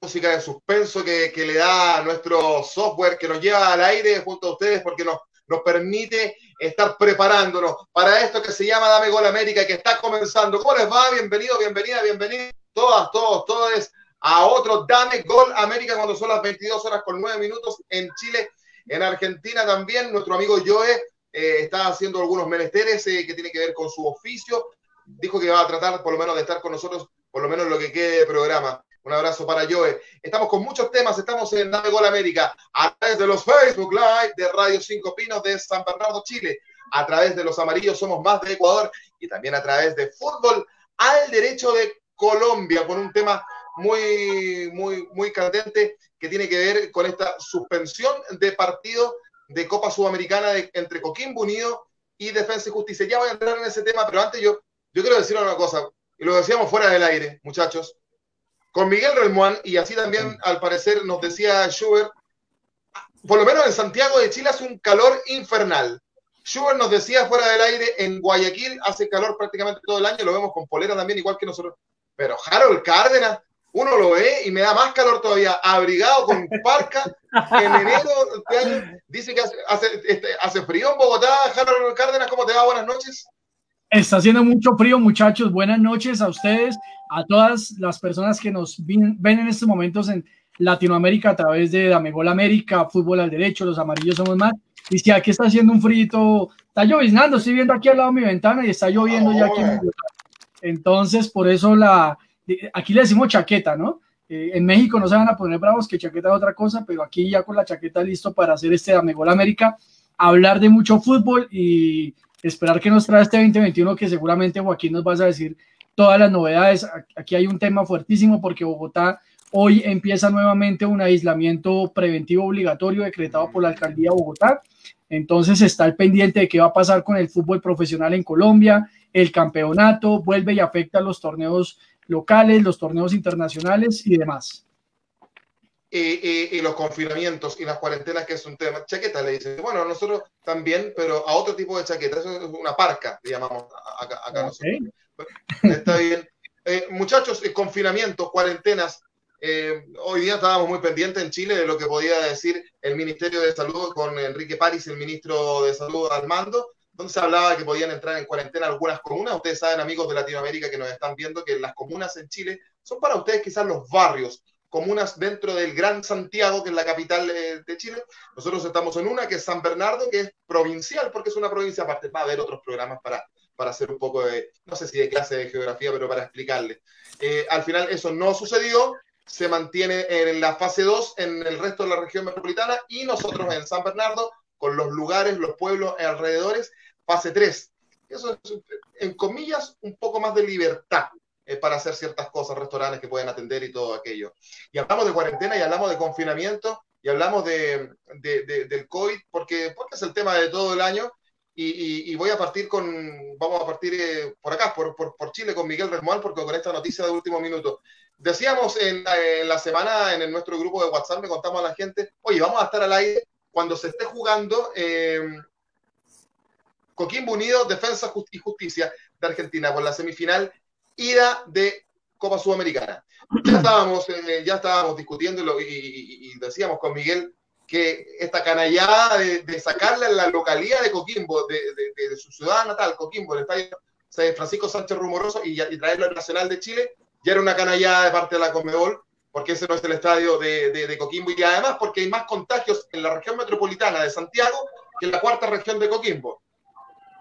música de suspenso que, le da nuestro software que nos lleva al aire junto a ustedes porque nos, nos permite estar preparándonos para esto que se llama Dame Gol América y que está comenzando. ¿Cómo les va? Bienvenido, bienvenida, bienvenido. Todas, todos, todos a otro Dame Gol América cuando son las 22 horas con 9 minutos en Chile, en Argentina también. Nuestro amigo Joe eh, está haciendo algunos menesteres eh, que tiene que ver con su oficio. Dijo que va a tratar por lo menos de estar con nosotros por lo menos lo que quede de programa. Un abrazo para Joe. Estamos con muchos temas, estamos en Dame Gol América, a través de los Facebook Live de Radio Cinco Pinos de San Bernardo, Chile, a través de los Amarillos Somos Más de Ecuador y también a través de Fútbol al Derecho de Colombia, con un tema muy, muy, muy candente que tiene que ver con esta suspensión de partido de Copa Sudamericana entre Coquimbo Unido y Defensa y Justicia. Ya voy a entrar en ese tema, pero antes yo, yo quiero decir una cosa y lo decíamos fuera del aire, muchachos, con Miguel Relmuán, y así también al parecer nos decía Schubert, por lo menos en Santiago de Chile hace un calor infernal. Schubert nos decía fuera del aire, en Guayaquil hace calor prácticamente todo el año, lo vemos con polera también, igual que nosotros. Pero Harold Cárdenas, uno lo ve y me da más calor todavía, abrigado con parca, en enero este año, dice que hace, hace, este, hace frío en Bogotá. Harold Cárdenas, ¿cómo te va? Buenas noches. Está haciendo mucho frío, muchachos. Buenas noches a ustedes, a todas las personas que nos ven en estos momentos en Latinoamérica a través de Damegol América, Fútbol al Derecho, Los Amarillos Somos Más. Y si aquí está haciendo un frío, está lloviznando, estoy viendo aquí al lado de mi ventana y está lloviendo ya aquí. Entonces, por eso la, aquí le decimos chaqueta, ¿no? Eh, en México no se van a poner bravos que chaqueta es otra cosa, pero aquí ya con la chaqueta listo para hacer este Damegol América, hablar de mucho fútbol y esperar que nos trae este 2021, que seguramente Joaquín nos vas a decir todas las novedades. Aquí hay un tema fuertísimo porque Bogotá hoy empieza nuevamente un aislamiento preventivo obligatorio decretado por la alcaldía de Bogotá. Entonces está el pendiente de qué va a pasar con el fútbol profesional en Colombia, el campeonato vuelve y afecta a los torneos locales, los torneos internacionales y demás y, los confinamientos y las cuarentenas, que es un tema. Chaqueta le dice, bueno, nosotros también, pero a otro tipo de chaqueta, eso es una parca, le llamamos acá, nosotros. Está bien. Eh, muchachos, eh, confinamientos, cuarentenas. Eh, hoy día estábamos muy pendientes en Chile de lo que podía decir el Ministerio de Salud con Enrique París, el ministro de Salud al mando, donde se hablaba que podían entrar en cuarentena algunas comunas. Ustedes saben, amigos de Latinoamérica que nos están viendo, que las comunas en Chile son para ustedes quizás los barrios, comunas dentro del Gran Santiago, que es la capital de, Chile. Nosotros estamos en una que es San Bernardo, que es provincial, porque es una provincia aparte. Va a haber otros programas para, para hacer un poco de, no sé si de clase de geografía, pero para explicarle. Eh, al final eso no sucedió, se mantiene en la fase 2 en el resto de la región metropolitana y nosotros en San Bernardo, con los lugares, los pueblos alrededores, fase 3. Eso es, en comillas, un poco más de libertad para hacer ciertas cosas, restaurantes que pueden atender y todo aquello. Y hablamos de cuarentena y hablamos de confinamiento y hablamos de, del COVID porque, porque es el tema de todo el año. Y, voy a partir con, vamos a partir eh, por acá, por, por, Chile, con Miguel Remual, porque con esta noticia de último minuto. Decíamos en, la semana en nuestro grupo de WhatsApp, me contamos a la gente, oye, vamos a estar al aire cuando se esté jugando eh, Coquimbo Unido, Defensa y Justicia de Argentina, por la semifinal ida de Copa Sudamericana. Ya estábamos, eh, ya estábamos discutiendo y, decíamos con Miguel que esta canallada de, de sacarla en la localidad de Coquimbo, de, su ciudad natal, Coquimbo, el estadio Francisco Sánchez Rumoroso, y, traerlo al Nacional de Chile, ya era una canallada de parte de la Comebol, porque ese no es el estadio de, Coquimbo, y además porque hay más contagios en la región metropolitana de Santiago que en la cuarta región de Coquimbo.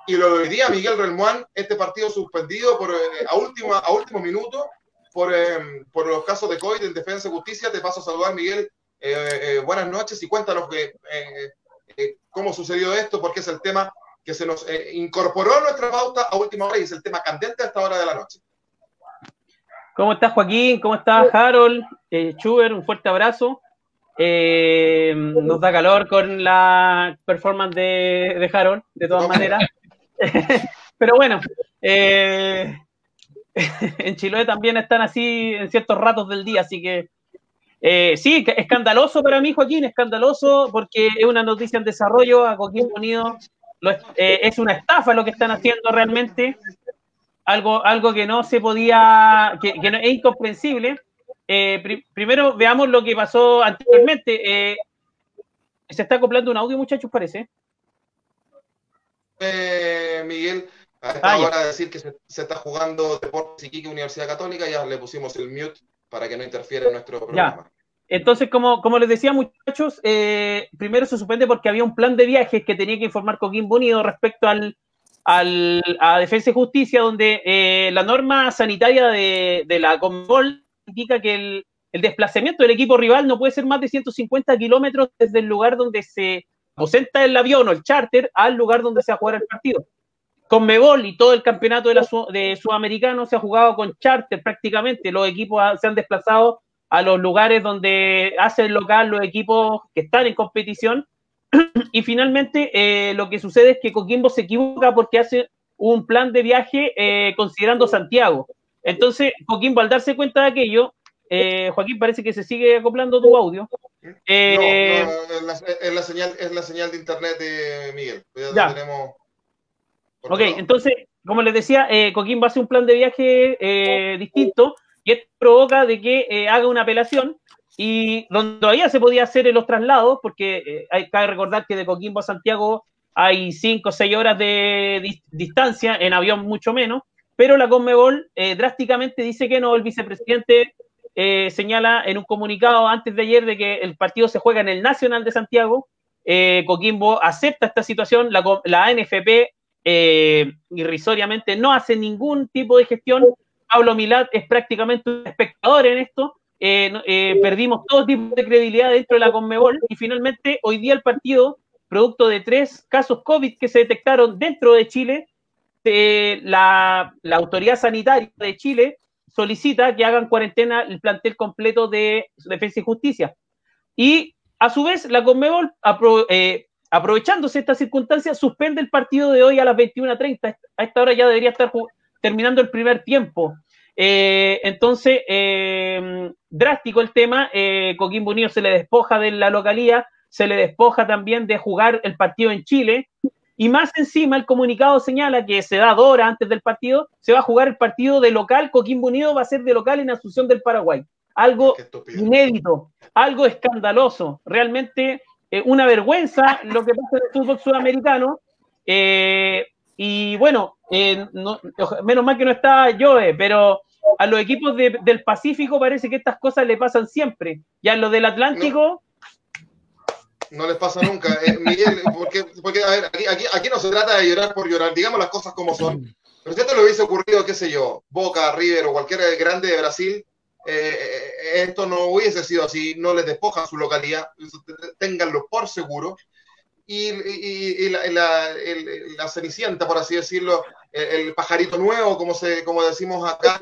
Y lo día Miguel Relmuán, este partido suspendido por, eh, a, último, a último minuto por, eh, por los casos de COVID en Defensa y Justicia. Te paso a saludar, Miguel. Eh, buenas noches y cuéntanos que, cómo sucedió esto, porque es el tema que se nos incorporó a nuestra pauta a última hora y es el tema candente a esta hora de la noche. ¿Cómo estás, Joaquín? ¿Cómo estás, Harold? Chuber, un fuerte abrazo. nos da calor con la performance de, de Harold, de todas maneras. Pero bueno, eh, en Chiloé también están así en ciertos ratos del día, así que eh, sí, escandaloso para mí, Joaquín, escandaloso porque es una noticia en desarrollo a Coquimbo Unido. Eh, es una estafa lo que están haciendo realmente, algo, algo que no se podía, que, es incomprensible. eh, primero veamos lo que pasó anteriormente. Eh, se está acoplando un audio, muchachos, parece. Miguel, a esta ah, hora decir que se, está jugando Deportes Iquique Universidad Católica, ya le pusimos el mute para que no interfiera en nuestro programa. Entonces, como, como les decía, muchachos, primero se suspende porque había un plan de viajes que tenía que informar Coquimbo Unido respecto al, al, a Defensa y Justicia, donde la norma sanitaria de, la Conmebol indica que el, desplazamiento del equipo rival no puede ser más de 150 kilómetros desde el lugar donde se ausenta el avión o el charter al lugar donde se va a jugar el partido. Con Mebol y todo el campeonato de, la, de Sudamericano se ha jugado con charter prácticamente. Los equipos se han desplazado a los lugares donde hacen local los equipos que están en competición. Y finalmente eh, lo que sucede es que Coquimbo se equivoca porque hace un plan de viaje eh, considerando Santiago. Entonces, Joaquín, al darse cuenta de aquello, eh, Joaquín, parece que se sigue acoplando tu audio. Eh, no, es, la, señal, es la señal de internet de Miguel. Ya, Tenemos ok, entonces, como les decía, eh, a hacer un plan de viaje distinto y esto provoca de que haga una apelación y donde todavía se podía hacer en los traslados, porque hay que recordar que de Coquimbo a Santiago hay 5 o 6 horas de distancia, en avión mucho menos, pero la Conmebol eh, drásticamente dice que no. El vicepresidente eh, señala en un comunicado antes de ayer de que el partido se juega en el Nacional de Santiago. Eh, Coquimbo acepta esta situación, la, la ANFP irrisoriamente no hace ningún tipo de gestión. Pablo Milat es prácticamente un espectador en esto. perdimos todo tipo de credibilidad dentro de la Conmebol y finalmente hoy día el partido, producto de tres casos COVID que se detectaron dentro de Chile, la, autoridad sanitaria de Chile solicita que hagan cuarentena el plantel completo de Defensa y Justicia. Y a su vez, la Conmebol, eh, aprovechándose esta circunstancia, suspende el partido de hoy a las 21.30. A esta hora ya debería estar terminando el primer tiempo. Eh, entonces, eh, drástico el tema. Coquimbo Unido se le despoja de la localía, se le despoja también de jugar el partido en Chile. Y más encima, el comunicado señala que se da dos horas antes del partido, se va a jugar el partido de local, Coquimbo Unido va a ser de local en Asunción del Paraguay. Algo inédito, algo escandaloso, realmente eh, una vergüenza lo que pasa en el fútbol sudamericano. Eh, y bueno, eh, menos mal que no está Joe, pero a los equipos del Pacífico parece que estas cosas le pasan siempre. Y a los del Atlántico, no les pasa nunca. Eh, Miguel, porque, porque, a ver, aquí, aquí, no se trata de llorar por llorar, digamos las cosas como son. Pero si esto le hubiese ocurrido, qué sé yo, Boca, River o cualquier grande de Brasil, eh, eh, esto no hubiese sido así, no les despojan su localidad, ténganlo por seguro. Y, la, la, cenicienta, por así decirlo, el, pajarito nuevo, como, se, como decimos acá,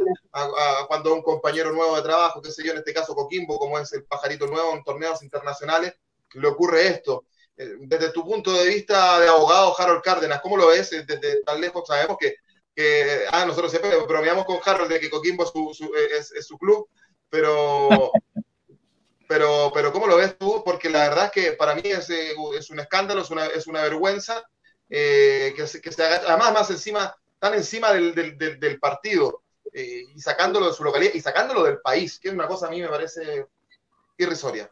cuando un compañero nuevo de trabajo, qué sé yo, en este caso Coquimbo, como es el pajarito nuevo en torneos internacionales, le ocurre esto. Eh, desde tu punto de vista de abogado, Harold Cárdenas, ¿cómo lo ves? Eh, desde tan lejos sabemos que, que ah, nosotros siempre bromeamos con Harold de que Coquimbo es su, es, su club, pero, pero, pero ¿cómo lo ves tú? Porque la verdad es que para mí es, eh, es un escándalo, es una, es una vergüenza que, se, que se haga, además más encima, tan encima del, del, del, partido y sacándolo de su localidad y sacándolo del país, que es una cosa a mí me parece irrisoria.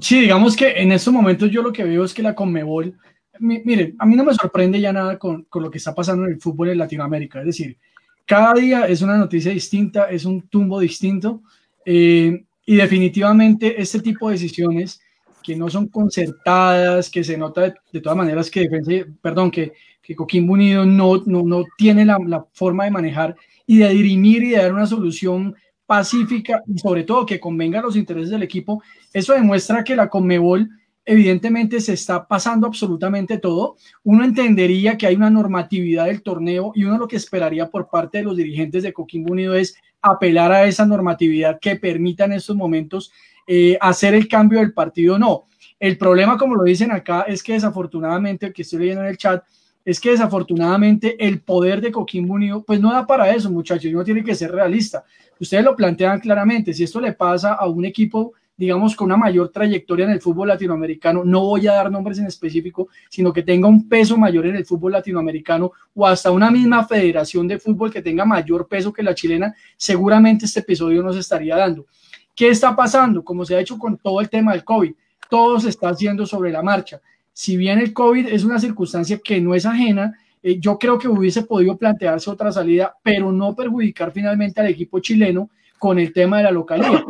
Sí, digamos que en estos momentos yo lo que veo es que la Conmebol, mire, a mí no me sorprende ya nada con, con, lo que está pasando en el fútbol en Latinoamérica, es decir, cada día es una noticia distinta, es un tumbo distinto, eh, y definitivamente este tipo de decisiones que no son concertadas, que se nota de, todas maneras que defensa, perdón, que, que Coquimbo Unido no, no, no tiene la, la, forma de manejar y de dirimir y de dar una solución pacífica y sobre todo que convenga los intereses del equipo, eso demuestra que la Conmebol evidentemente se está pasando absolutamente todo. Uno entendería que hay una normatividad del torneo y uno lo que esperaría por parte de los dirigentes de Coquimbo Unido es apelar a esa normatividad que permita en estos momentos eh, hacer el cambio del partido. No, el problema, como lo dicen acá, es que desafortunadamente, el que estoy leyendo en el chat, es que desafortunadamente el poder de Coquimbo Unido, pues no da para eso, muchachos, uno tiene que ser realista. Ustedes lo plantean claramente, si esto le pasa a un equipo digamos, con una mayor trayectoria en el fútbol latinoamericano, no voy a dar nombres en específico, sino que tenga un peso mayor en el fútbol latinoamericano o hasta una misma federación de fútbol que tenga mayor peso que la chilena, seguramente este episodio nos estaría dando. ¿Qué está pasando? Como se ha hecho con todo el tema del COVID, todo se está haciendo sobre la marcha. Si bien el COVID es una circunstancia que no es ajena, eh, yo creo que hubiese podido plantearse otra salida, pero no perjudicar finalmente al equipo chileno con el tema de la localidad.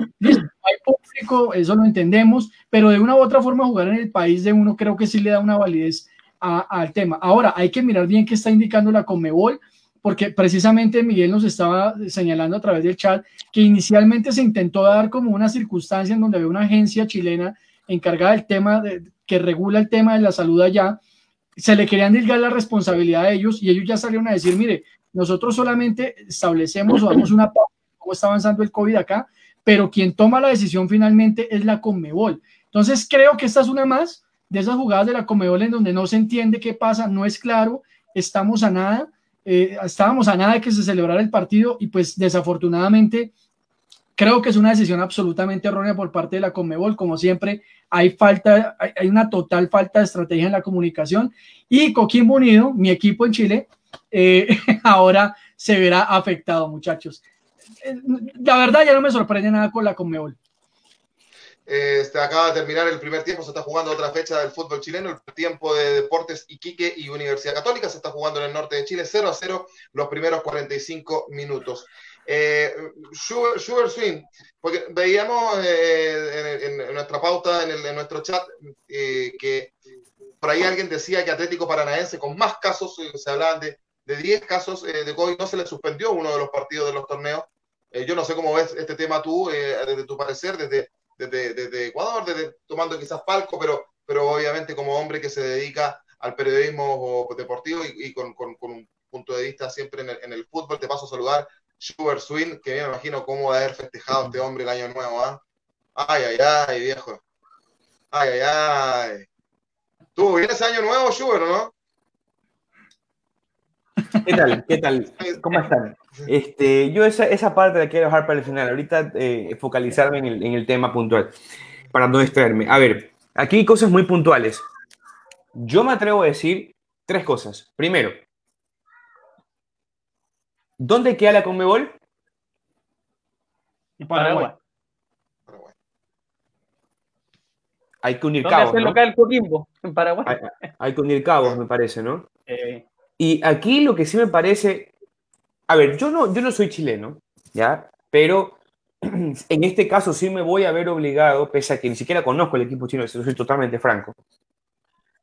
Hay público, eso lo entendemos, pero de una u otra forma jugar en el país de uno creo que sí le da una validez al tema. Ahora, hay que mirar bien qué está indicando la Comebol, porque precisamente Miguel nos estaba señalando a través del chat que inicialmente se intentó dar como una circunstancia en donde había una agencia chilena encargada del tema, que regula el tema de la salud allá, se le querían dilgar la responsabilidad a ellos y ellos ya salieron a decir, mire, nosotros solamente establecemos o damos una cómo está avanzando el COVID acá, pero quien toma la decisión finalmente es la Conmebol. Entonces creo que esta es una más de esas jugadas de la Conmebol en donde no se entiende qué pasa, no es claro, estamos a nada, eh, estábamos a nada de que se celebrara el partido y pues desafortunadamente creo que es una decisión absolutamente errónea por parte de la Conmebol, como siempre hay falta, hay, una total falta de estrategia en la comunicación. Y Coquimbo Unido, mi equipo en Chile, eh, ahora se verá afectado, muchachos la verdad ya no me sorprende nada con la Conmebol. Este, acaba de terminar el primer tiempo, se está jugando otra fecha del fútbol chileno, el tiempo de Deportes Iquique y Universidad Católica, se está jugando en el norte de Chile, 0 a 0 los primeros 45 minutos. Eh, Sugar, Swing, porque veíamos eh, en, nuestra pauta, en, nuestro chat, eh, que por ahí alguien decía que Atlético Paranaense, con más casos, se hablaban de, de 10 casos de COVID, no se le suspendió uno de los partidos de los torneos eh, yo no sé cómo ves este tema tú, eh, desde tu parecer, desde, desde, Ecuador, desde, tomando quizás palco, pero, pero obviamente como hombre que se dedica al periodismo deportivo y, con, un punto de vista siempre en el, fútbol. Te paso a saludar, Sugar Swing, que me imagino cómo va a haber festejado este hombre el año nuevo. ¿ah? Ay, ay, ay, viejo. Ay, ay, ay. ¿Tuvo bien ese año nuevo, Sugar, no? ¿Qué tal? ¿Qué tal? ¿Cómo están? Este, yo esa, esa parte la quiero dejar para el final. Ahorita eh, focalizarme en el, en el, tema puntual, para no distraerme. A ver, aquí hay cosas muy puntuales. Yo me atrevo a decir tres cosas. Primero, ¿dónde queda la Conmebol? En Paraguay. Hay que unir cabos. ¿no? local Coquimbo? En Paraguay. Hay, que unir cabos, me parece, ¿no? Eh, y aquí lo que sí me parece, a ver, yo no, yo no soy chileno, ¿ya? Pero en este caso sí me voy a ver obligado, pese a que ni siquiera conozco el equipo chino, soy totalmente franco.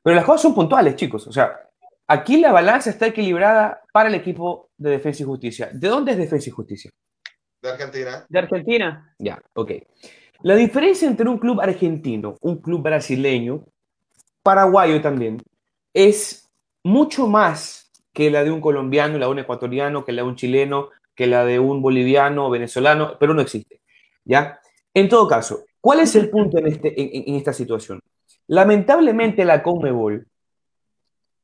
Pero las cosas son puntuales, chicos. O sea, aquí la balanza está equilibrada para el equipo de Defensa y Justicia. ¿De dónde es Defensa y Justicia? De Argentina. De Argentina. Ya, ok. La diferencia entre un club argentino, un club brasileño, paraguayo también, es mucho más que la de un colombiano, la de un ecuatoriano, que la de un chileno, que la de un boliviano, venezolano, pero no existe. ¿Ya? En todo caso, ¿cuál es el punto en, este, esta situación? Lamentablemente la Conmebol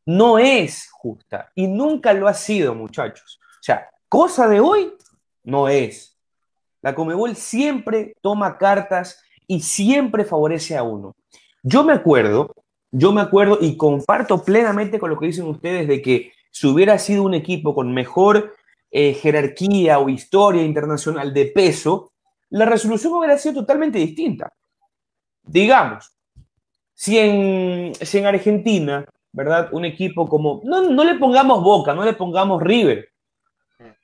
no es justa y nunca lo ha sido, muchachos. O sea, cosa de hoy no es. La Conmebol siempre toma cartas y siempre favorece a uno. Yo me acuerdo, yo me acuerdo y comparto plenamente con lo que dicen ustedes de que si hubiera sido un equipo con mejor eh, jerarquía o historia internacional de peso, la resolución hubiera sido totalmente distinta. Digamos, si en, en Argentina, ¿verdad? Un equipo como, no, no le pongamos Boca, no le pongamos River,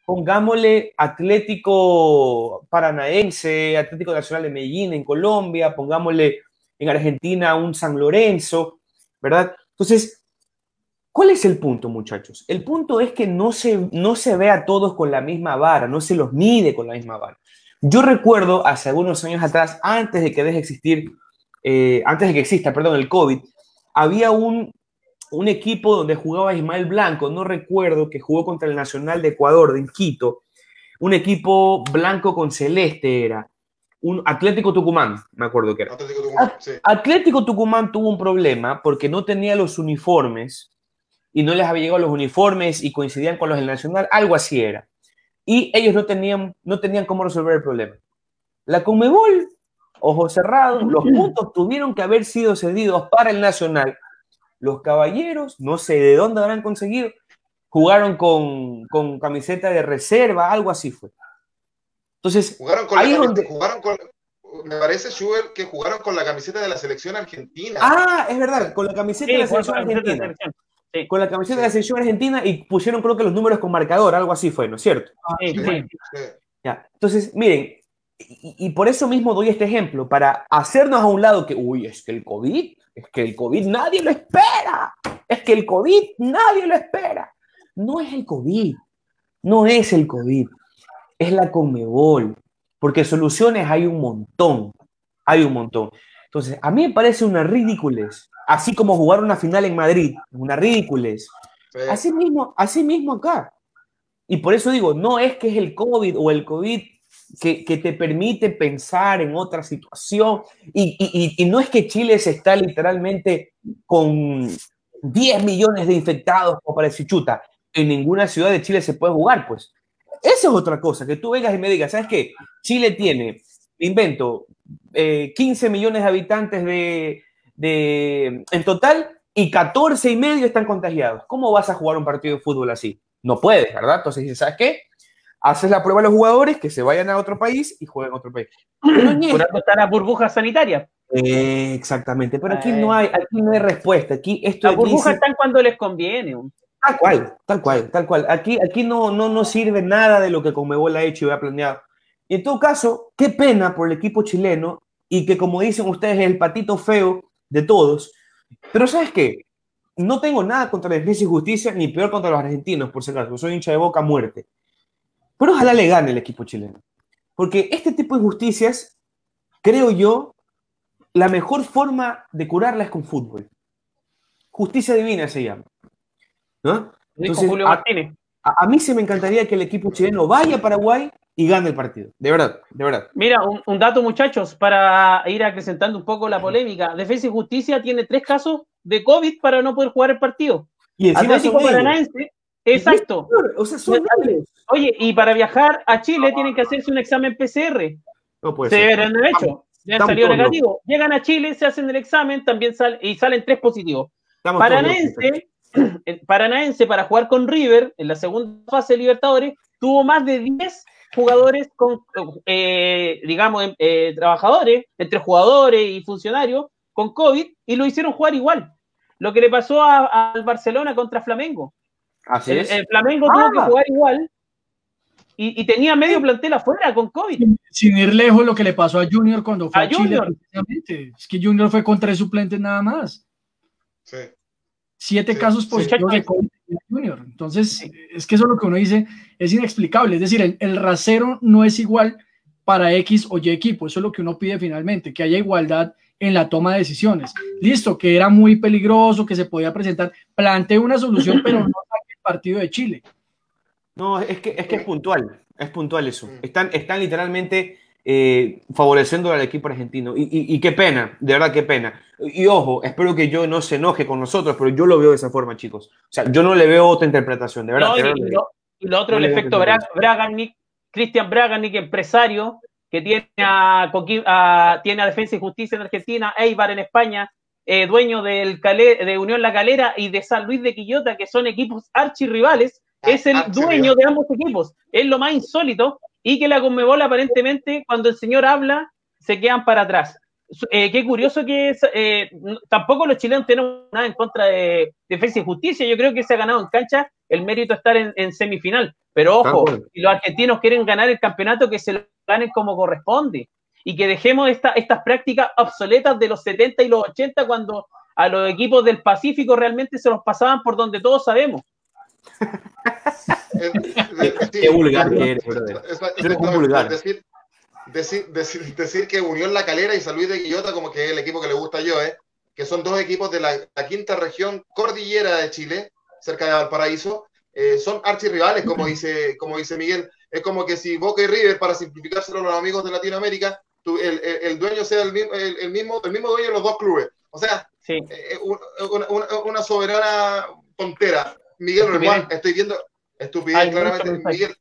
pongámosle Atlético Paranaense, Atlético Nacional de Medellín en Colombia, pongámosle en Argentina un San Lorenzo, ¿verdad? Entonces, ¿Cuál es el punto, muchachos? El punto es que no se, no se ve a todos con la misma vara, no se los mide con la misma vara. Yo recuerdo hace algunos años atrás, antes de que deje existir, eh, antes de que exista, perdón, el COVID, había un, un equipo donde jugaba Ismael Blanco, no recuerdo, que jugó contra el Nacional de Ecuador, de Quito, un equipo blanco con celeste era, un Atlético Tucumán, me acuerdo que era. Atlético Tucumán, sí. Atlético Tucumán tuvo un problema porque no tenía los uniformes y no les había llegado los uniformes y coincidían con los del Nacional, algo así era. Y ellos no tenían, no tenían cómo resolver el problema. La Conmebol ojos cerrados, los puntos tuvieron que haber sido cedidos para el Nacional. Los caballeros, no sé de dónde habrán conseguido, jugaron con, con camiseta de reserva, algo así fue. Entonces, jugaron con ahí la donde- jugaron con, me parece, Schubert, que jugaron con la camiseta de la selección argentina. Ah, es verdad, con la camiseta Sí, de la selección la Sí, Con la camiseta de la selección argentina y pusieron creo que los números con marcador, algo así fue, ¿no es cierto? Ya. Entonces, miren, y, y por eso mismo doy este ejemplo, para hacernos a un lado que, uy, es que el COVID, es que el COVID nadie lo espera, es que el COVID nadie lo espera. No es el COVID, no es el COVID, es la Conmebol, porque soluciones hay un montón, hay un montón. Entonces, a mí me parece una ridiculez, así como jugar una final en Madrid, una ridiculez. Sí. Así mismo, así mismo acá. Y por eso digo, no es que es el COVID o el COVID que, que te permite pensar en otra situación. Y, y- y- y no es que Chile se está literalmente con 10 millones de infectados como para decir, chuta, en ninguna ciudad de Chile se puede jugar, pues. Esa es otra cosa, que tú vengas y me digas, ¿sabes qué? Chile tiene, invento, eh, 15 millones de habitantes de, de- en total y 14 y medio están contagiados. ¿Cómo vas a jugar un partido de fútbol así? No puedes, ¿verdad? Entonces dices, ¿sabes qué? Haces la prueba a los jugadores que se vayan a otro país y jueguen a otro país. Por algo está la burbuja sanitaria. Eh, exactamente, pero aquí no hay, aquí no hay respuesta. Aquí esto Las burbujas están cuando les conviene. Tal cual, tal cual, tal cual. Aquí, aquí no, no, no sirve nada de lo que Conmebol ha hecho y ha planeado. Y en todo caso, qué pena por el equipo chileno y que, como dicen ustedes, es el patito feo de todos. Pero ¿sabes qué? No tengo nada contra la Defensa y Justicia, ni peor contra los argentinos, por si acaso. Soy hincha de boca a muerte. Pero ojalá le gane el equipo chileno. Porque este tipo de injusticias, creo yo, la mejor forma de curarla es con fútbol. Justicia divina se llama. ¿No? Entonces. A, a mí se me encantaría que el equipo chileno vaya a Paraguay y gane el partido. De verdad, de verdad. Mira, un, un dato, muchachos, para ir acrecentando un poco la polémica. Defensa y Justicia tiene tres casos de COVID para no poder jugar el partido. Y encima Atlético son. Paranaense, exacto. O sea, son. Oye, y para viajar a Chile tienen que hacerse un examen PCR. No puede se ser. verán hecho. Ya han Estamos salido todos negativo. Llegan a Chile, se hacen el examen, también salen y salen tres positivos. Estamos. Paranaense, Paranaense para jugar con River en la segunda fase de Libertadores tuvo más de 10 jugadores con, eh, digamos, eh, trabajadores, entre jugadores y funcionarios, con COVID y lo hicieron jugar igual. Lo que le pasó a- al Barcelona contra Flamengo. Así El, es. el Flamengo Ah. tuvo que jugar igual y, y tenía medio plantel afuera con COVID. Sin ir lejos lo que le pasó a Junior cuando fue A a, Chile. Junior. precisamente. Es que Junior fue con tres suplentes nada más. Sí. Siete Sí, casos sí. positivos de COVID en Junior. Entonces, es que eso es lo que uno dice, es inexplicable. Es decir, el, el rasero no es igual para X o Y equipo. Eso es lo que uno pide finalmente, que haya igualdad en la toma de decisiones. Listo, que era muy peligroso, que se podía presentar. Plantee una solución, pero no el partido de Chile. No, es que, es que es puntual. Es puntual eso. Están, están literalmente eh, favoreciendo al equipo argentino. Y, y- y qué pena, de verdad, qué pena. Y ojo, espero que yo no se enoje con nosotros, pero yo lo veo de esa forma, chicos. O sea, yo no le veo otra interpretación, de verdad. No, y, verdad. y lo, y lo otro, No el efecto Bra. Braganic, Cristian Braganic, empresario, que tiene a, Coqui- a- tiene a Defensa y Justicia en Argentina, Eibar en España, eh, dueño del de Unión La Calera y de San Luis de Quillota, que son equipos archirrivales, es el Archirrival. dueño de ambos equipos. Es lo más insólito y que la Conmebol aparentemente, cuando el señor habla, se quedan para atrás. Eh, qué curioso que es, eh, tampoco los chilenos tenemos nada en contra de Defensa y Justicia. Yo creo que se ha ganado en cancha el mérito de estar en, en semifinal. Pero ojo, si los argentinos quieren ganar el campeonato, que se lo ganen como corresponde. Y que dejemos esta- estas prácticas obsoletas de los 70 y los 80 cuando a los equipos del Pacífico realmente se los pasaban por donde todos sabemos. Qué vulgar que eres, brother. Eres un exactamente, vulgar. Decir, decir, decir, decir que Unión La Calera y San Luis de Quillota, como que es el equipo que le gusta yo, ¿eh? que son dos equipos de la, la quinta región cordillera de Chile, cerca de Valparaíso, eh, son archirrivales, como dice, como dice Miguel. Es como que si Boca y River, para simplificárselo a los amigos de Latinoamérica, tu- el, el- el dueño sea el, mismo- el, mismo, el mismo dueño de los dos clubes. O sea, Sí. eh, un- una, una- una soberana tontera. Miguel. Román, estoy viendo estupidez, claramente. Miguel,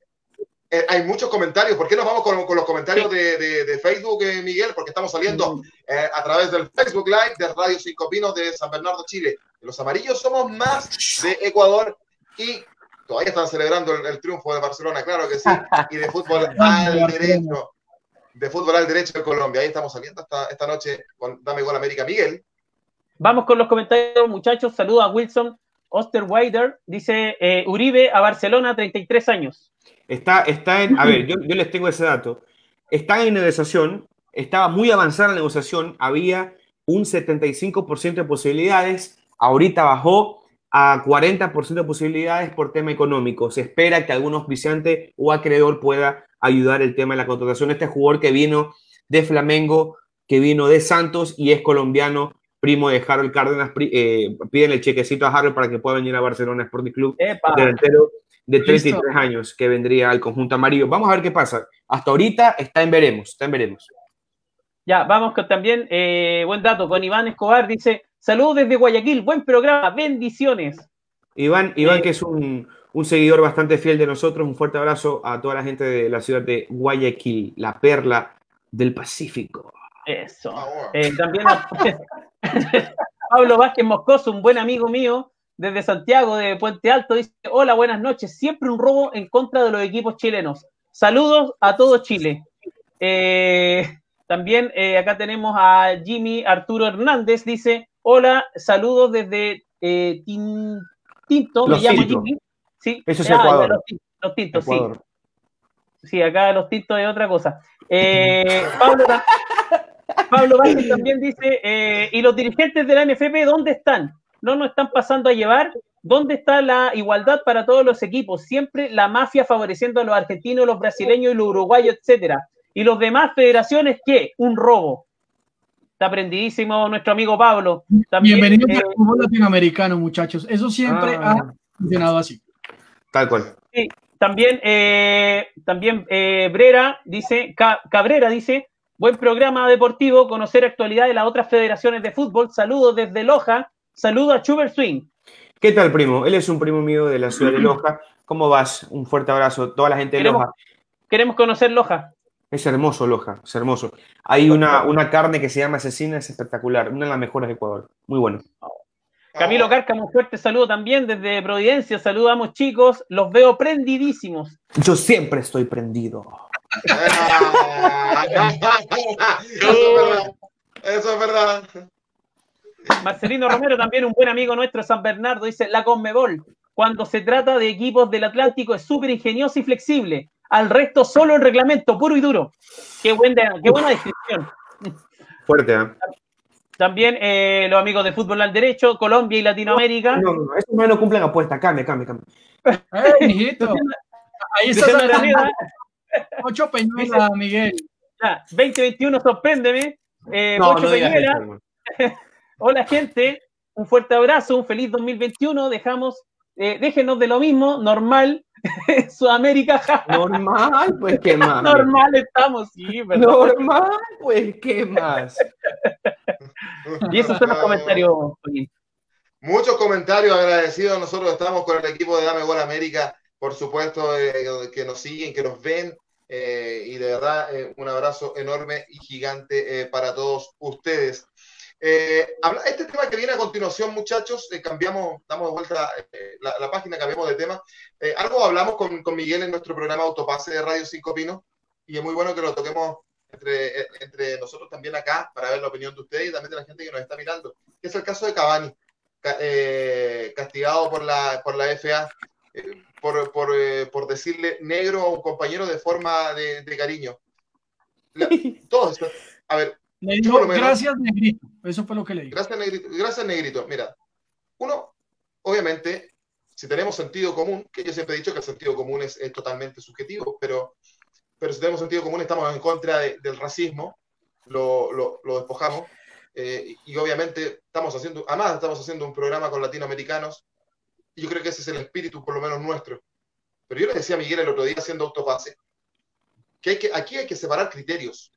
eh, hay muchos comentarios. ¿Por qué nos vamos con, los comentarios de, Facebook, eh, Miguel? Porque estamos saliendo eh, a través del Facebook Live de Radio Cinco Pinos de San Bernardo, Chile. Los amarillos somos más de Ecuador y todavía están celebrando el, triunfo de Barcelona, claro que sí. Y de fútbol al derecho. De fútbol al derecho de Colombia. Ahí estamos saliendo esta, esta noche con Dame Gol América. Miguel. Vamos con los comentarios, muchachos. Saludos a Wilson Osterweider. Dice Uribe a Barcelona, 33 años. Está, está en, a ver, yo, les tengo ese dato. Está en negociación, estaba muy avanzada la negociación, había un 75% de posibilidades, ahorita bajó a 40% de posibilidades por tema económico. Se espera que algún auspiciante o acreedor pueda ayudar el tema de la contratación. Este jugador que vino de Flamengo, que vino de Santos y es colombiano, primo de Harold Cárdenas, eh, piden el chequecito a Harold para que pueda venir a Barcelona Sporting Club, delantero de 33 años que vendría al conjunto amarillo. Vamos a ver qué pasa. Hasta ahorita está en veremos, está en veremos. Ya, vamos con también, eh, buen dato, con Iván Escobar, dice, saludos desde Guayaquil, buen programa, bendiciones. Iván, Iván eh, que es un, seguidor bastante fiel de nosotros, un fuerte abrazo a toda la gente de la ciudad de Guayaquil, la perla del Pacífico. Eso. Eh, también Pablo Vázquez Moscoso, un buen amigo mío, desde Santiago de Puente Alto, dice, hola, buenas noches, siempre un robo en contra de los equipos chilenos. Saludos a todo Chile. Eh, también eh, acá tenemos a Jimmy Arturo Hernández, dice, hola, saludos desde eh, Tinto, me llamo Jimmy. Sí, Eso es ah, Ecuador. Los, Tintos, sí. Sí, acá los Tintos es otra cosa. Pablo, Pablo Vázquez también dice, ¿y los dirigentes de la NFP dónde están? No nos están pasando a llevar. ¿Dónde está la igualdad para todos los equipos? Siempre la mafia favoreciendo a los argentinos, los brasileños y los uruguayos, etcétera. Y los demás federaciones, ¿qué? Un robo. Está aprendidísimo nuestro amigo Pablo. También, Bienvenido al eh, fútbol latinoamericano, muchachos. Eso siempre ah. ha funcionado así. Tal cual. Sí, también, eh, también eh, Brera dice, Cabrera dice, buen programa deportivo, conocer actualidad de las otras federaciones de fútbol. Saludos desde Loja Saludo a Chuber Swing. ¿Qué tal, primo? Él es un primo mío de la ciudad de Loja. ¿Cómo vas? Un fuerte abrazo. Toda la gente de Loja. Queremos conocer Loja. Es hermoso, Loja. Es hermoso. Hay una, una carne que se llama asesina, es espectacular. Una de las mejores de Ecuador. Muy bueno. Camilo Carca, un fuerte saludo también desde Providencia. Saludamos, chicos. Los veo prendidísimos. Yo siempre estoy prendido. Eso es verdad. Marcelino Romero, también un buen amigo nuestro de San Bernardo, dice, la Conmebol, cuando se trata de equipos del Atlántico, es súper ingenioso y flexible. Al resto, solo el reglamento, puro y duro. Qué, buena, qué buena descripción. Fuerte, ¿eh? También eh, los amigos de fútbol al derecho, Colombia y Latinoamérica. No, no, eso no, no cumplen apuesta. Cambia, cambia, cambia. Ahí está la Ocho Peñuela, Miguel. Ya, 2021, sorpréndeme. Eh, no, Ocho Peñuela. Hola gente, un fuerte abrazo, un feliz 2021. Dejamos, eh, déjenos de lo mismo, normal. Sudamérica. normal, pues qué más. normal estamos, sí, ¿verdad? Normal, pues qué más. y esos son los comentarios. Muchos comentarios agradecidos. Nosotros estamos con el equipo de Dame Gol América, por supuesto, eh, que nos siguen, que nos ven. Eh, y de verdad, un abrazo enorme y gigante para todos ustedes. Eh, este tema que viene a continuación, muchachos, eh, cambiamos, damos de vuelta eh, la, página, cambiamos de tema. algo hablamos con, con, Miguel en nuestro programa Autopase de Radio Cinco Pinos y es muy bueno que lo toquemos entre, entre nosotros también acá para ver la opinión de ustedes y también de la gente que nos está mirando. Es el caso de Cavani, castigado por la, por la FA por, por, por, decirle negro a un compañero de forma de, de cariño. todos, a ver, gracias, Negrito. Eso fue lo que le dije. Gracias, Negrito. Gracias, Negrito. Mira, uno, obviamente, si tenemos sentido común, que yo siempre he dicho que el sentido común es, totalmente subjetivo, pero, pero si tenemos sentido común, estamos en contra del racismo, lo, lo, despojamos. Eh, y obviamente estamos haciendo, además estamos haciendo un programa con latinoamericanos, y yo creo que ese es el espíritu, por lo menos nuestro. Pero yo le decía a Miguel el otro día haciendo autopase, que, hay que aquí hay que separar criterios.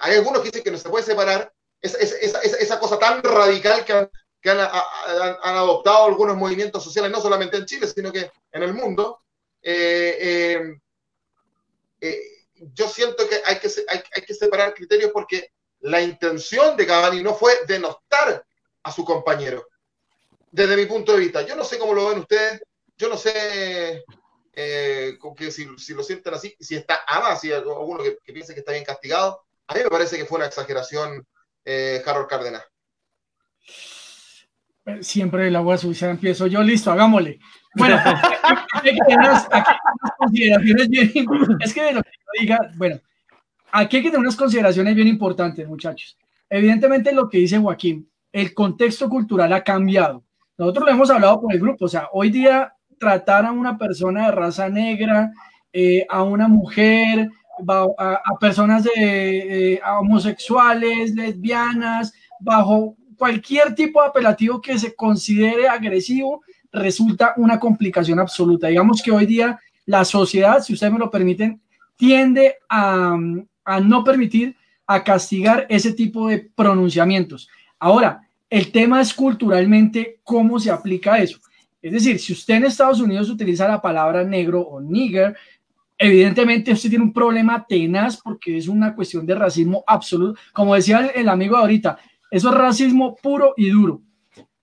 Hay algunos que dicen que no se puede separar esa, esa, esa cosa tan radical que, han, que han, han, adoptado algunos movimientos sociales, no solamente en Chile, sino que en el mundo. Eh, eh, eh, yo siento que hay que, hay, hay que separar criterios porque la intención de Cavani no fue denostar a su compañero. Desde mi punto de vista, yo no sé cómo lo ven ustedes, yo no sé eh, que si, si, lo sienten así, si está ama, si hay alguno que, que, piense que está bien castigado. A mí me parece que fue una exageración, eh, Harold Cárdenas. Siempre el agua sucia empiezo yo, listo, hagámosle. Bueno, aquí unas consideraciones bien, es que de lo que yo diga, bueno, aquí hay que tener unas consideraciones bien importantes, muchachos. Evidentemente lo que dice Joaquín, el contexto cultural ha cambiado. Nosotros lo hemos hablado con el grupo, o sea, hoy día tratar a una persona de raza negra, eh, a una mujer, a, a personas de, eh, homosexuales, lesbianas, bajo cualquier tipo de apelativo que se considere agresivo, resulta una complicación absoluta. Digamos que hoy día la sociedad, si ustedes me lo permiten, tiende a, a no permitir, a castigar ese tipo de pronunciamientos. Ahora, el tema es culturalmente cómo se aplica eso. Es decir, si usted en Estados Unidos utiliza la palabra negro o nigger, evidentemente usted tiene un problema tenaz porque es una cuestión de racismo absoluto. Como decía el, el amigo ahorita, eso es racismo puro y duro.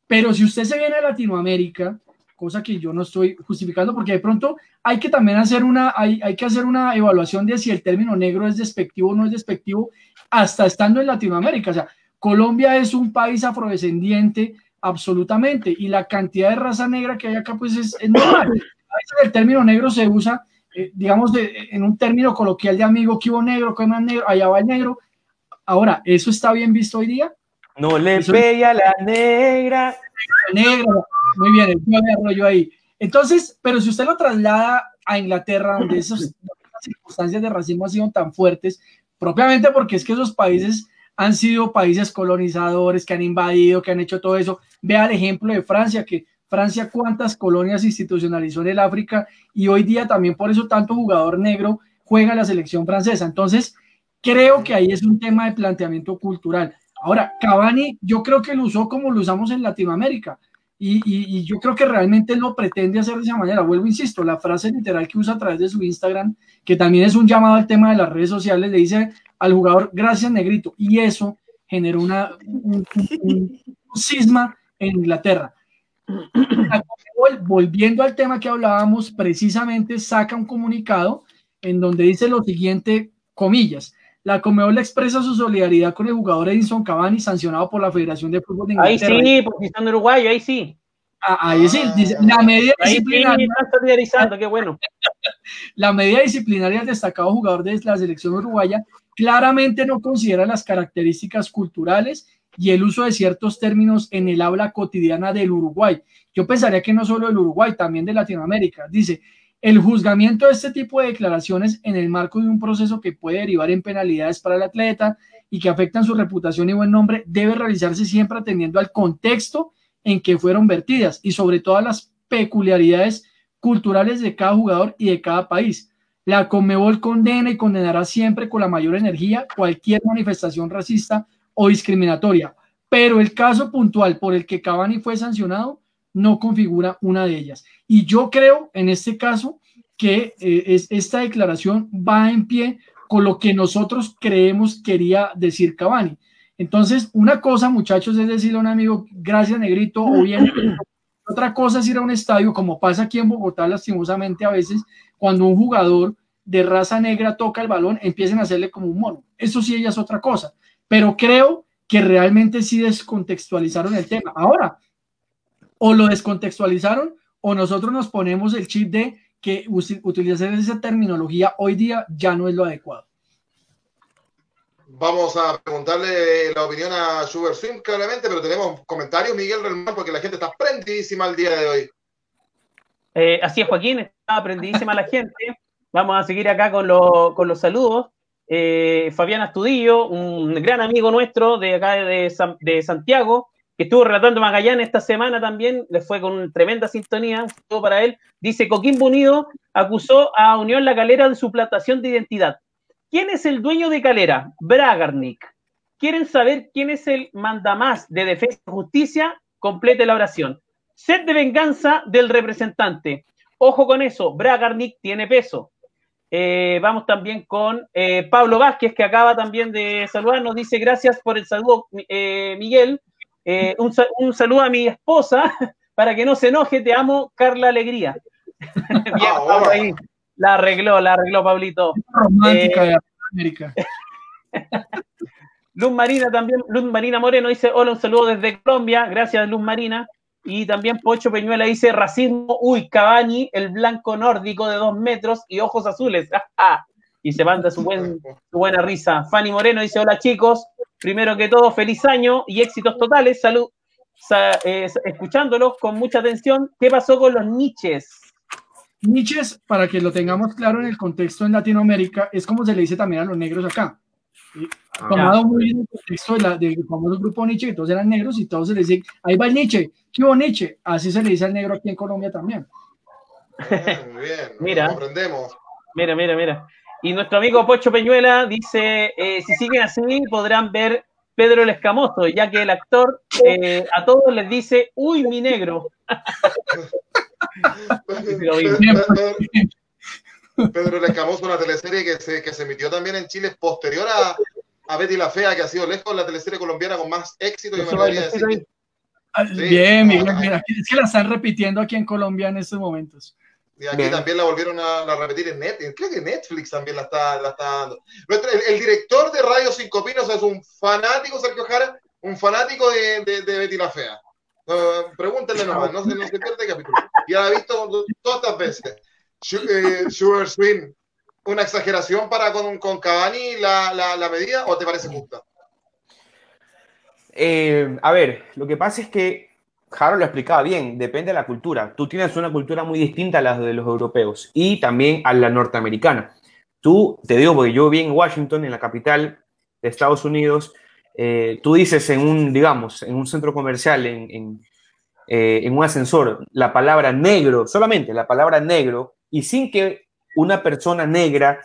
Pero si usted se viene a Latinoamérica, cosa que yo no estoy justificando, porque de pronto hay que también hacer una, hay, hay que hacer una evaluación de si el término negro es despectivo o no es despectivo, hasta estando en Latinoamérica. O sea, Colombia es un país afrodescendiente absolutamente, y la cantidad de raza negra que hay acá, pues es, es normal. A veces el término negro se usa, eh, digamos, de, en un término coloquial de amigo, que hubo negro, que más negro, allá va el negro. Ahora, ¿eso está bien visto hoy día? No le pega la negra. Negra, muy bien, me arroyo ahí. Entonces, pero si usted lo traslada a Inglaterra, donde esas circunstancias de racismo han sido tan fuertes, propiamente porque es que esos países han sido países colonizadores que han invadido, que han hecho todo eso. Vea el ejemplo de Francia, que Francia cuántas colonias institucionalizó en el África y hoy día también por eso tanto jugador negro juega la selección francesa. Entonces, creo que ahí es un tema de planteamiento cultural. Ahora, Cavani, yo creo que lo usó como lo usamos en Latinoamérica. Y, yo creo que realmente lo pretende hacer de esa manera. Vuelvo, insisto, la frase literal que usa a través de su Instagram, que también es un llamado al tema de las redes sociales, le dice al jugador, gracias negrito. Y eso generó una, un, un, un cisma en Inglaterra. Volviendo al tema que hablábamos, precisamente saca un comunicado en donde dice lo siguiente, comillas, la Comebol expresa su solidaridad con el jugador Edinson Cavani, sancionado por la Federación de Fútbol de Inglaterra. Ahí sí, porque están uruguayo, ahí sí. Ah, ahí sí, dice, la medida ahí disciplinaria. Sí, qué bueno. la medida disciplinaria del destacado jugador de la selección uruguaya claramente no considera las características culturales y el uso de ciertos términos en el habla cotidiana del Uruguay. Yo pensaría que no solo del Uruguay, también de Latinoamérica. Dice, el juzgamiento de este tipo de declaraciones en el marco de un proceso que puede derivar en penalidades para el atleta y que afectan su reputación y buen nombre debe realizarse siempre atendiendo al contexto en que fueron vertidas y sobre todas las peculiaridades culturales de cada jugador y de cada país. La Conmebol condena y condenará siempre con la mayor energía cualquier manifestación racista o discriminatoria, pero el caso puntual por el que Cavani fue sancionado no configura una de ellas. Y yo creo en este caso que eh, es, esta declaración va en pie con lo que nosotros creemos quería decir Cavani. Entonces, una cosa, muchachos, es decirle a un amigo, gracias, negrito, o bien. Otra cosa es ir a un estadio, como pasa aquí en Bogotá, lastimosamente a veces, cuando un jugador de raza negra toca el balón, empiecen a hacerle como un mono. Eso sí, ella es otra cosa. Pero creo que realmente sí descontextualizaron el tema. Ahora, o lo descontextualizaron o nosotros nos ponemos el chip de que utilizar esa terminología hoy día ya no es lo adecuado. Vamos a preguntarle la opinión a Swim claramente, pero tenemos comentarios, Miguel Relmán, porque la gente está prendidísima el día de hoy. Eh, así es, Joaquín, está prendidísima la gente. Vamos a seguir acá con, lo, con los saludos. Eh, Fabián Astudillo, un gran amigo nuestro de acá de, Santiago, que estuvo relatando Magallanes esta semana también, le fue con tremenda sintonía, todo para él. Dice, Coquimbo Unido acusó a Unión La Calera de suplantación de identidad. ¿Quién es el dueño de Calera? Bragarnik. ¿Quieren saber quién es el mandamás de Defensa y Justicia? Complete la oración. Sed de venganza del representante. Ojo con eso, Bragarnik tiene peso. Eh, vamos también con eh, Pablo Vázquez, que acaba también de saludarnos. Dice, gracias por el saludo, eh, Miguel. Un, un, saludo a mi esposa, para que no se enoje, te amo, Carla Alegría. Bien, ah, ahí. La arregló, la arregló Pablito. Romántica de América. Luz Marina también, Luz Marina Moreno dice, hola, un saludo desde Colombia, gracias Luz Marina. Y también Pocho Peñuela dice, racismo, uy, Cabañi, el blanco nórdico de dos metros y ojos azules. y se manda su, buen, buena risa. Fanny Moreno dice, hola chicos, primero que todo, feliz año y éxitos totales. Salud, eh, escuchándolos con mucha atención. ¿Qué pasó con los niches? Niches, para que lo tengamos claro en el contexto en Latinoamérica, es como se le dice también a los negros acá. Ah. Tomado muy bien el contexto de la, del famoso grupo Nietzsche, que todos eran negros y todos se les dice, ahí va el Nietzsche, ¿qué hubo Nietzsche? Así se le dice al negro aquí en Colombia también. Muy bien, mira, aprendemos. Mira, mira, mira. Y nuestro amigo Pocho Peñuela dice, eh, si siguen así podrán ver Pedro el Escamoso, ya que el actor eh, a todos les dice, uy, mi negro. Pedro el Escamoso, una teleserie que se, que se emitió también en Chile posterior a, a Betty la Fea, que ha sido lejos la teleserie colombiana con más éxito. Ah, bien, Miguel, mira, es que la están repitiendo aquí en Colombia en estos momentos. Y aquí también la volvieron a, repetir en Netflix. Creo que Netflix también la está, la está dando. el, director de Radio Cinco Pinos es un fanático, Sergio Jara, un fanático de, de, de Betty la Fea. Uh, pregúntenle nomás, no se, no se pierde capítulo. Y ha visto todas estas veces. Eh, Sugar Swing, ¿una exageración para con, con Cavani la, la, medida o te parece justa? Eh, a ver, lo que pasa es que Harold lo explicaba bien, depende de la cultura. Tú tienes una cultura muy distinta a la de los europeos y también a la norteamericana. Tú, te digo, porque yo vi en Washington, en la capital de Estados Unidos, eh, tú dices en un, digamos, en un centro comercial, en, en, un ascensor, la palabra negro, solamente la palabra negro, y sin que una persona negra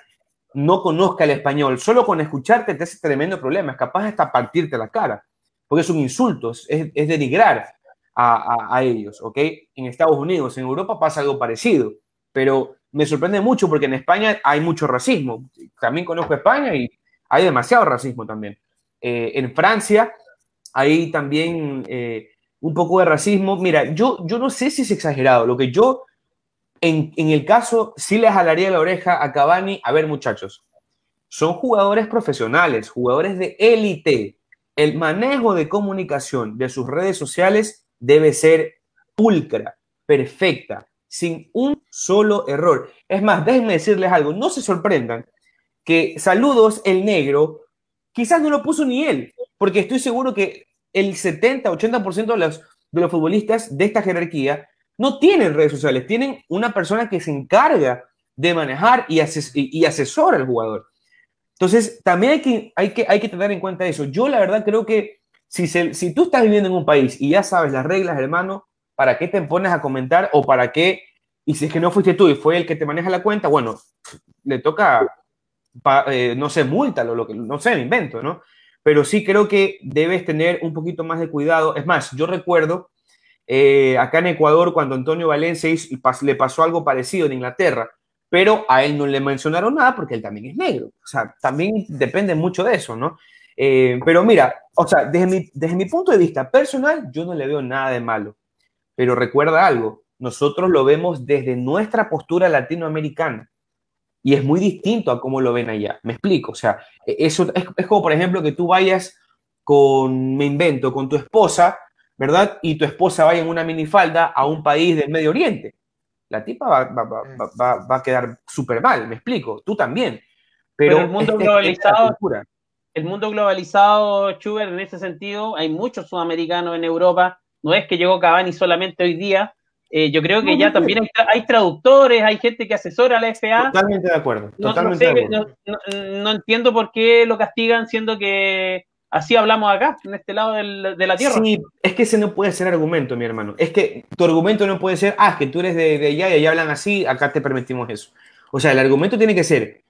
no conozca el español, solo con escucharte te hace tremendo problema, es capaz hasta partirte la cara, porque es un insulto, es, es denigrar a, a, ellos, ¿ok? En Estados Unidos, en Europa pasa algo parecido, pero me sorprende mucho porque en España hay mucho racismo, también conozco España y hay demasiado racismo también. Eh, en Francia hay también eh, un poco de racismo. Mira, yo, yo no sé si es exagerado, lo que yo en, el caso, sí le jalaría la oreja a Cavani. A ver, muchachos, son jugadores profesionales, jugadores de élite. El manejo de comunicación de sus redes sociales debe ser pulcra, perfecta, sin un solo error. Es más, déjenme decirles algo, no se sorprendan que saludos el negro, quizás no lo puso ni él, porque estoy seguro que el 70-80% de los, de los futbolistas de esta jerarquía no tienen redes sociales, tienen una persona que se encarga de manejar y, y asesora al jugador. Entonces, también hay que, tener en cuenta eso. Yo la verdad creo que si, tú estás viviendo en un país y ya sabes las reglas, hermano, ¿para qué te pones a comentar o para qué? Y si es que no fuiste tú y fue el que te maneja la cuenta, bueno, le toca, eh, no sé, multa o lo que, no sé, me invento, ¿no? Pero sí creo que debes tener un poquito más de cuidado. Es más, yo recuerdo eh, acá en Ecuador cuando Antonio Valencia le pasó algo parecido en Inglaterra, pero a él no le mencionaron nada porque él también es negro. O sea, también depende mucho de eso, ¿no? Eh, pero mira, o sea, desde mi, desde mi punto de vista personal, yo no le veo nada de malo. Pero recuerda algo, nosotros lo vemos desde nuestra postura latinoamericana y es muy distinto a cómo lo ven allá. Me explico, o sea, e, eso es, es como por ejemplo que tú vayas con, me invento, con tu esposa ¿verdad? Y tu esposa vaya en una minifalda a un país del Medio Oriente. La tipa va, va, a quedar súper mal, me explico. Tú también. Pero, el mundo globalizado, el mundo globalizado, Schubert, en ese sentido, hay muchos sudamericanos en Europa. No es que llegó Cavani solamente hoy día. Eh, yo creo que ya también hay, traductores, hay gente que asesora a la FA. Totalmente de acuerdo. no entiendo por qué lo castigan siendo que Así hablamos acá, en este lado de la Tierra. Sí, es que ese no puede ser argumento, mi hermano. Es que tu argumento no puede ser, ah, que tú eres de, allá y allá hablan así, acá te permitimos eso. O sea, el argumento tiene que ser,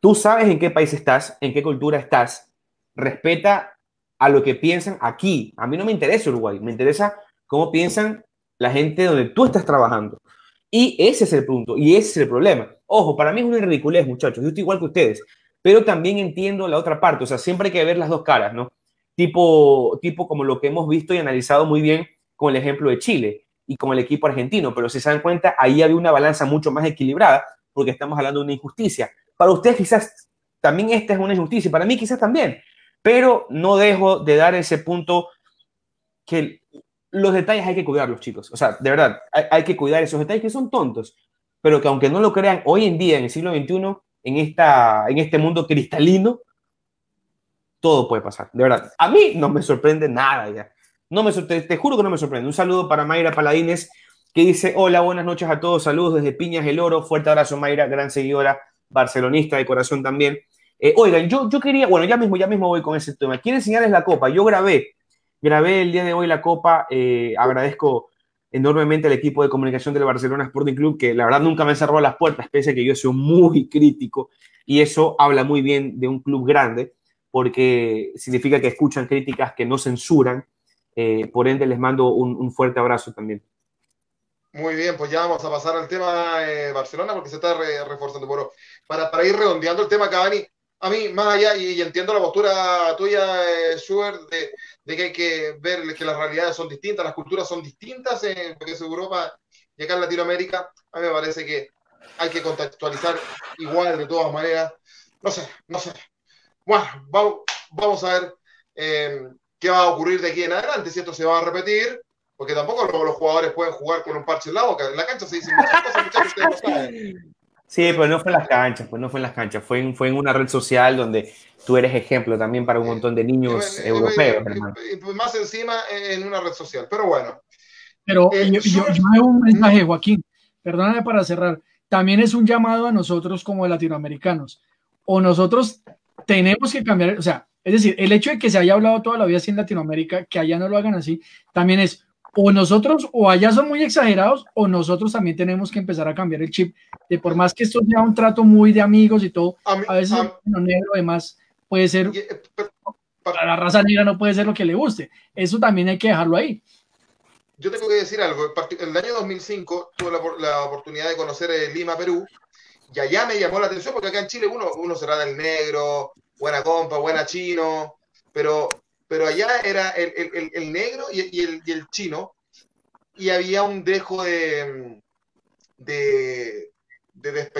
tú sabes en qué país estás, en qué cultura estás, respeta a lo que piensan aquí. A mí no me interesa Uruguay, me interesa cómo piensan la gente donde tú estás trabajando. Y ese es el punto, y ese es el problema. Ojo, para mí es una ridiculez, muchachos, yo estoy igual que ustedes, pero también entiendo la otra parte, o sea, siempre hay que ver las dos caras, ¿no? Tipo, tipo como lo que hemos visto y analizado muy bien con el ejemplo de Chile y con el equipo argentino, pero si se dan cuenta, ahí había una balanza mucho más equilibrada, porque estamos hablando de una injusticia. Para ustedes quizás también esta es una injusticia, para mí quizás también, pero no dejo de dar ese punto que los detalles hay que cuidarlos, chicos. O sea, de verdad, hay, que cuidar esos detalles que son tontos, pero que aunque no lo crean, hoy en día, en el siglo XXI, en, esta, en este mundo cristalino, todo puede pasar, de verdad. A mí no me sorprende nada ya. No me te, juro que no me sorprende. Un saludo para Mayra Paladines, que dice, hola, buenas noches a todos, saludos desde Piñas el Oro, fuerte abrazo Mayra, gran seguidora, barcelonista de corazón también. Eh, oigan, yo, yo quería, bueno, ya mismo, ya mismo voy con ese tema. Quiero enseñarles la copa. Yo grabé, grabé el día de hoy la copa. Eh, agradezco enormemente al equipo de comunicación del Barcelona Sporting Club, que la verdad nunca me cerró las puertas, pese a que yo soy muy crítico. Y eso habla muy bien de un club grande, porque significa que escuchan críticas que no censuran. Eh, por ende, les mando un, fuerte abrazo también. Muy bien, pues ya vamos a pasar al tema Barcelona porque se está reforzando. Bueno, para, para ir redondeando el tema, Cavani, a mí, más allá, y, entiendo la postura tuya, eh, Schubert, de, que hay que ver que las realidades son distintas, las culturas son distintas en es Europa y acá en Latinoamérica, a mí me parece que hay que contextualizar igual de todas maneras. No sé, no sé. Bueno, vamos, a ver eh, qué va a ocurrir de aquí en adelante, si esto se va a repetir, porque tampoco los, jugadores pueden jugar con un parche en la boca. En la cancha se dicen muchas cosas, muchachos, ustedes. Sí, pues no fue en las canchas, pues no fue en las canchas, fue en, fue en una red social donde tú eres ejemplo también para un montón de niños europeos, hermano. Pues más encima en una red social, pero bueno. Pero eh, yo, yo, veo un mensaje, Joaquín, perdóname para cerrar, también es un llamado a nosotros como latinoamericanos, o nosotros tenemos que cambiar, o sea, es decir, el hecho de que se haya hablado toda la vida así en Latinoamérica, que allá no lo hagan así, también es o nosotros o allá son muy exagerados o nosotros también tenemos que empezar a cambiar el chip de por más que esto sea un trato muy de amigos y todo, a, veces el negro además puede ser eh, para la raza negra no puede ser lo que le guste. Eso también hay que dejarlo ahí. Yo tengo que decir algo. En el año 2005 tuve la, oportunidad de conocer eh, Lima, Perú, y allá me llamó la atención porque acá en Chile uno, uno será del negro, buena compa, buena chino, pero pero allá era el, el, el negro y, el, y, el, chino, y había un dejo de, de, de,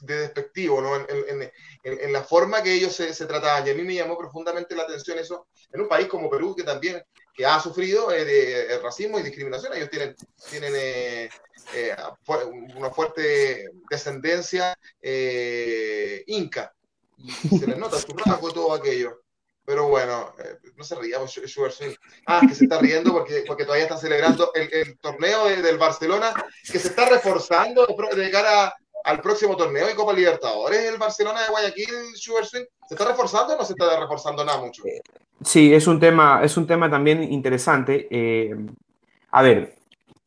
despectivo ¿no? En, en, la forma que ellos se, se, trataban. Y a mí me llamó profundamente la atención eso en un país como Perú, que también que ha sufrido eh, de, racismo y discriminación. Ellos tienen, tienen eh, eh, una fuerte descendencia inca. Y se les nota su rasgo todo aquello. Pero bueno, eh, no se ría, Ah, que se está riendo porque, porque todavía está celebrando el, torneo del Barcelona, que se está reforzando de cara al próximo torneo de Copa Libertadores. El Barcelona de Guayaquil, ¿se está reforzando o no se está reforzando nada mucho? Sí, es un tema, es un tema también interesante. Eh, a ver,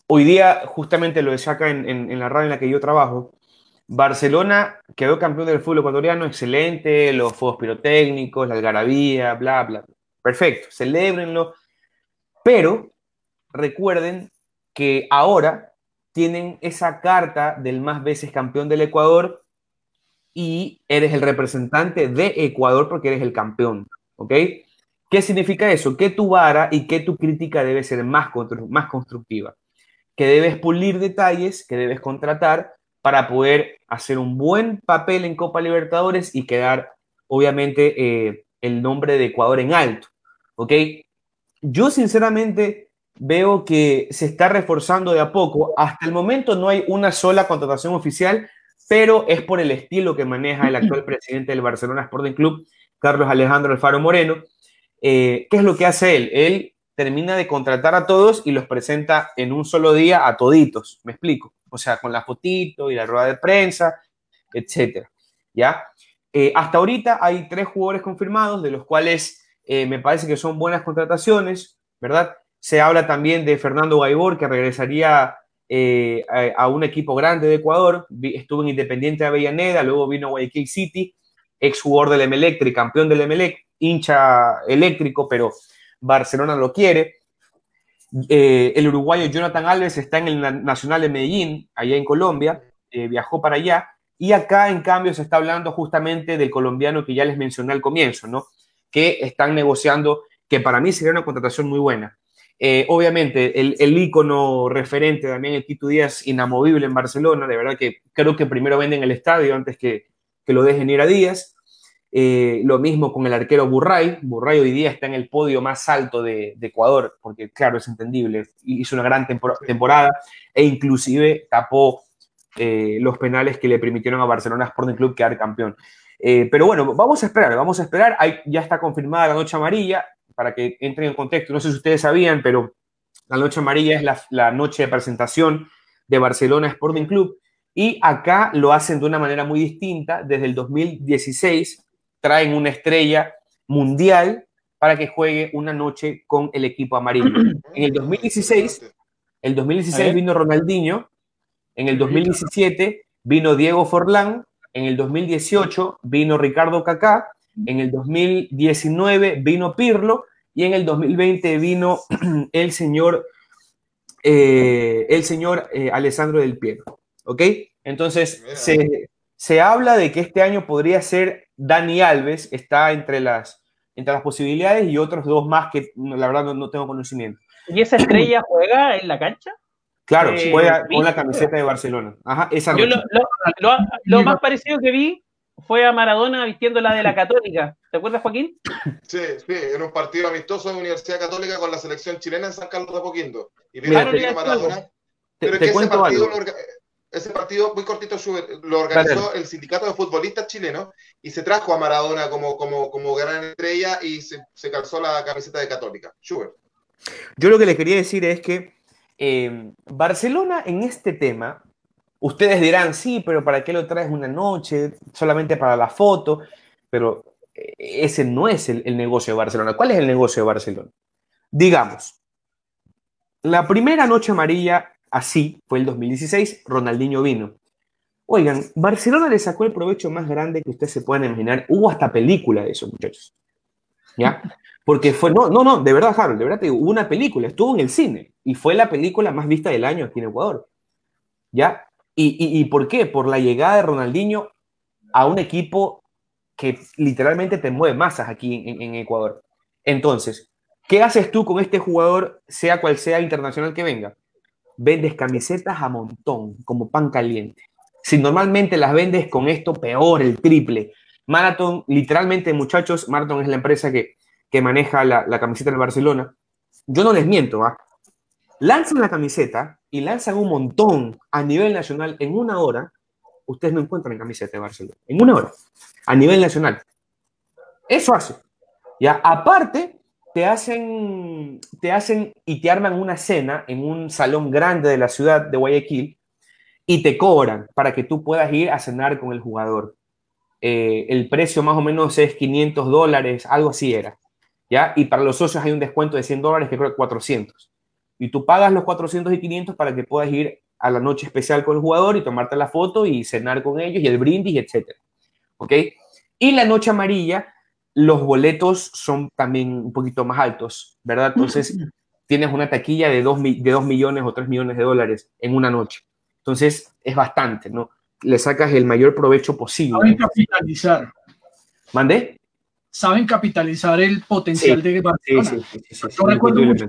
hoy día justamente lo saca en, en, en la radio en la que yo trabajo. Barcelona quedó campeón del fútbol ecuatoriano, excelente, los fuegos pirotécnicos, la algarabía, bla, bla. Perfecto, celébrenlo. Pero recuerden que ahora tienen esa carta del más veces campeón del Ecuador y eres el representante de Ecuador porque eres el campeón, ¿ok? ¿Qué significa eso? Que tu vara y que tu crítica debe ser más, más constructiva, que debes pulir detalles, que debes contratar para poder hacer un buen papel en Copa Libertadores y quedar, obviamente, eh, el nombre de Ecuador en alto. ¿Ok? Yo, sinceramente, veo que se está reforzando de a poco. Hasta el momento no hay una sola contratación oficial, pero es por el estilo que maneja el actual presidente del Barcelona Sporting Club, Carlos Alejandro Alfaro Moreno. Eh, ¿Qué es lo que hace él? Él termina de contratar a todos y los presenta en un solo día a toditos. ¿Me explico? O sea, con la fotito y la rueda de prensa, etcétera. ¿Ya? Eh, hasta ahorita hay tres jugadores confirmados, de los cuales eh, me parece que son buenas contrataciones, ¿verdad? Se habla también de Fernando Gaibor, que regresaría eh, a, un equipo grande de Ecuador, estuvo en Independiente de Avellaneda, luego vino a Guayaquil City, ex jugador del Emelec, campeón del Emelec, hincha eléctrico, pero Barcelona lo quiere. Eh, el uruguayo Jonathan Alves está en el Nacional de Medellín, allá en Colombia, eh, viajó para allá. Y acá, en cambio, se está hablando justamente del colombiano que ya les mencioné al comienzo, ¿no? Que están negociando, que para mí sería una contratación muy buena. Eh, obviamente, el, el referente también, el Quito Díaz, inamovible en Barcelona, de verdad que creo que primero venden el estadio antes que, que lo dejen ir a Díaz. Eh, lo mismo con el arquero Burray. Burray hoy día está en el podio más alto de, Ecuador, porque claro, es entendible, hizo una gran temporada e inclusive tapó eh, los penales que le permitieron a Barcelona Sporting Club quedar campeón. Eh, pero bueno, vamos a esperar, vamos a esperar. ya está confirmada la noche amarilla, para que entren en contexto. No sé si ustedes sabían, pero la noche amarilla es la, la noche de presentación de Barcelona Sporting Club. Y acá lo hacen de una manera muy distinta. Desde el 2016 traen una estrella mundial para que juegue una noche con el equipo amarillo. En el 2016, el 2016 vino Ronaldinho, en el 2017 vino Diego Forlán, en el 2018 vino Ricardo Cacá, en el 2019 vino Pirlo y en el 2020 vino el señor, eh, el señor eh, Alessandro del Piero. ¿Ok? Entonces, se, se habla de que este año podría ser Dani Alves, está entre las, entre las posibilidades y otros dos más que la verdad no, tengo conocimiento. ¿Y esa estrella juega en la cancha? Claro, eh, juega con la camiseta de Barcelona. Ajá, esa Yo lo, más parecido que vi fue a Maradona vistiendo la de la Católica. ¿Te acuerdas, Joaquín? Sí, sí, en un partido amistoso de Universidad Católica con la selección chilena en San Carlos de Apoquindo. Y Mira, Maradona. pero que ese partido, ese partido, muy cortito, lo organizó el sindicato de futbolistas chilenos y se trajo a Maradona como, como, como gran estrella y se, se calzó la camiseta de Católica. Schubert. Yo lo que le quería decir es que eh, Barcelona en este tema, ustedes dirán, sí, pero ¿para qué lo traes una noche? Solamente para la foto, pero eh, ese no es el, el negocio de Barcelona. ¿Cuál es el negocio de Barcelona? Digamos, la primera noche amarilla Así fue el 2016, Ronaldinho vino. Oigan, Barcelona le sacó el provecho más grande que ustedes se puedan imaginar. Hubo hasta película de eso, muchachos. ¿Ya? Porque fue, no, no, no, de verdad, Harold, de verdad te digo, hubo una película, estuvo en el cine y fue la película más vista del año aquí en Ecuador. ¿Ya? ¿Y, por qué? Por la llegada de Ronaldinho a un equipo que literalmente te mueve masas aquí en Ecuador. Entonces, ¿qué haces tú con este jugador, sea cual sea internacional que venga? Vendes camisetas a montón, como pan caliente. Si normalmente las vendes con esto, peor, el triple. Marathon, literalmente, muchachos, Marathon es la empresa que, que maneja la, la, camiseta del Barcelona. Yo no les miento, ¿ah? Lanzan la camiseta y lanzan un montón a nivel nacional en una hora. Ustedes no encuentran camiseta de Barcelona. En una hora. A nivel nacional. Eso hace. Ya, aparte, te hacen, te hacen y te arman una cena en un salón grande de la ciudad de Guayaquil y te cobran para que tú puedas ir a cenar con el jugador. Eh, el precio más o menos es 500 dólares, algo así era. ¿ya? Y para los socios hay un descuento de 100 dólares que creo que 400. Y tú pagas los 400 y 500 para que puedas ir a la noche especial con el jugador y tomarte la foto y cenar con ellos y el brindis, etc. ¿Ok? Y la noche amarilla los boletos son también un poquito más altos, ¿verdad? Entonces, tienes una taquilla de 2 de dos millones o 3 millones de dólares en una noche. Entonces, es bastante, ¿no? Le sacas el mayor provecho posible. Saben capitalizar. ¿Mandé? Saben capitalizar el potencial de Barcelona. Sí, sí, sí, Yo recuerdo mucho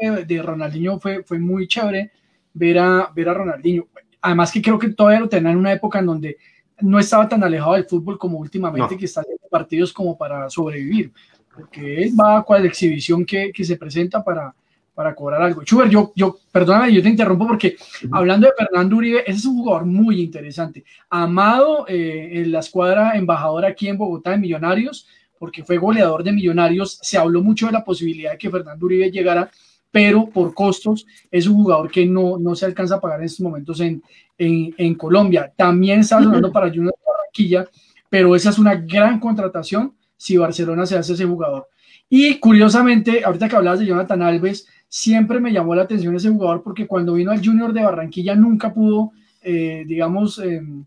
de, de Ronaldinho, fue, fue muy chévere ver a, ver a Ronaldinho. Además que creo que todavía lo tenían en una época en donde no estaba tan alejado del fútbol como últimamente, que está haciendo partidos como para sobrevivir, porque él va a cual exhibición que, que se presenta para, para cobrar algo. Chuber, yo, yo, perdóname, yo te interrumpo porque hablando de Fernando Uribe, ese es un jugador muy interesante. Amado eh, en la escuadra embajadora aquí en Bogotá de Millonarios, porque fue goleador de Millonarios. Se habló mucho de la posibilidad de que Fernando Uribe llegara, pero por costos es un jugador que no, no se alcanza a pagar en estos momentos en, en, Colombia. También está sonando para Junior de Barranquilla, pero esa es una gran contratación si Barcelona se hace ese jugador. Y curiosamente, ahorita que hablabas de Jonathan Alves, siempre me llamó la atención ese jugador porque cuando vino al Junior de Barranquilla nunca pudo, eh, digamos, em,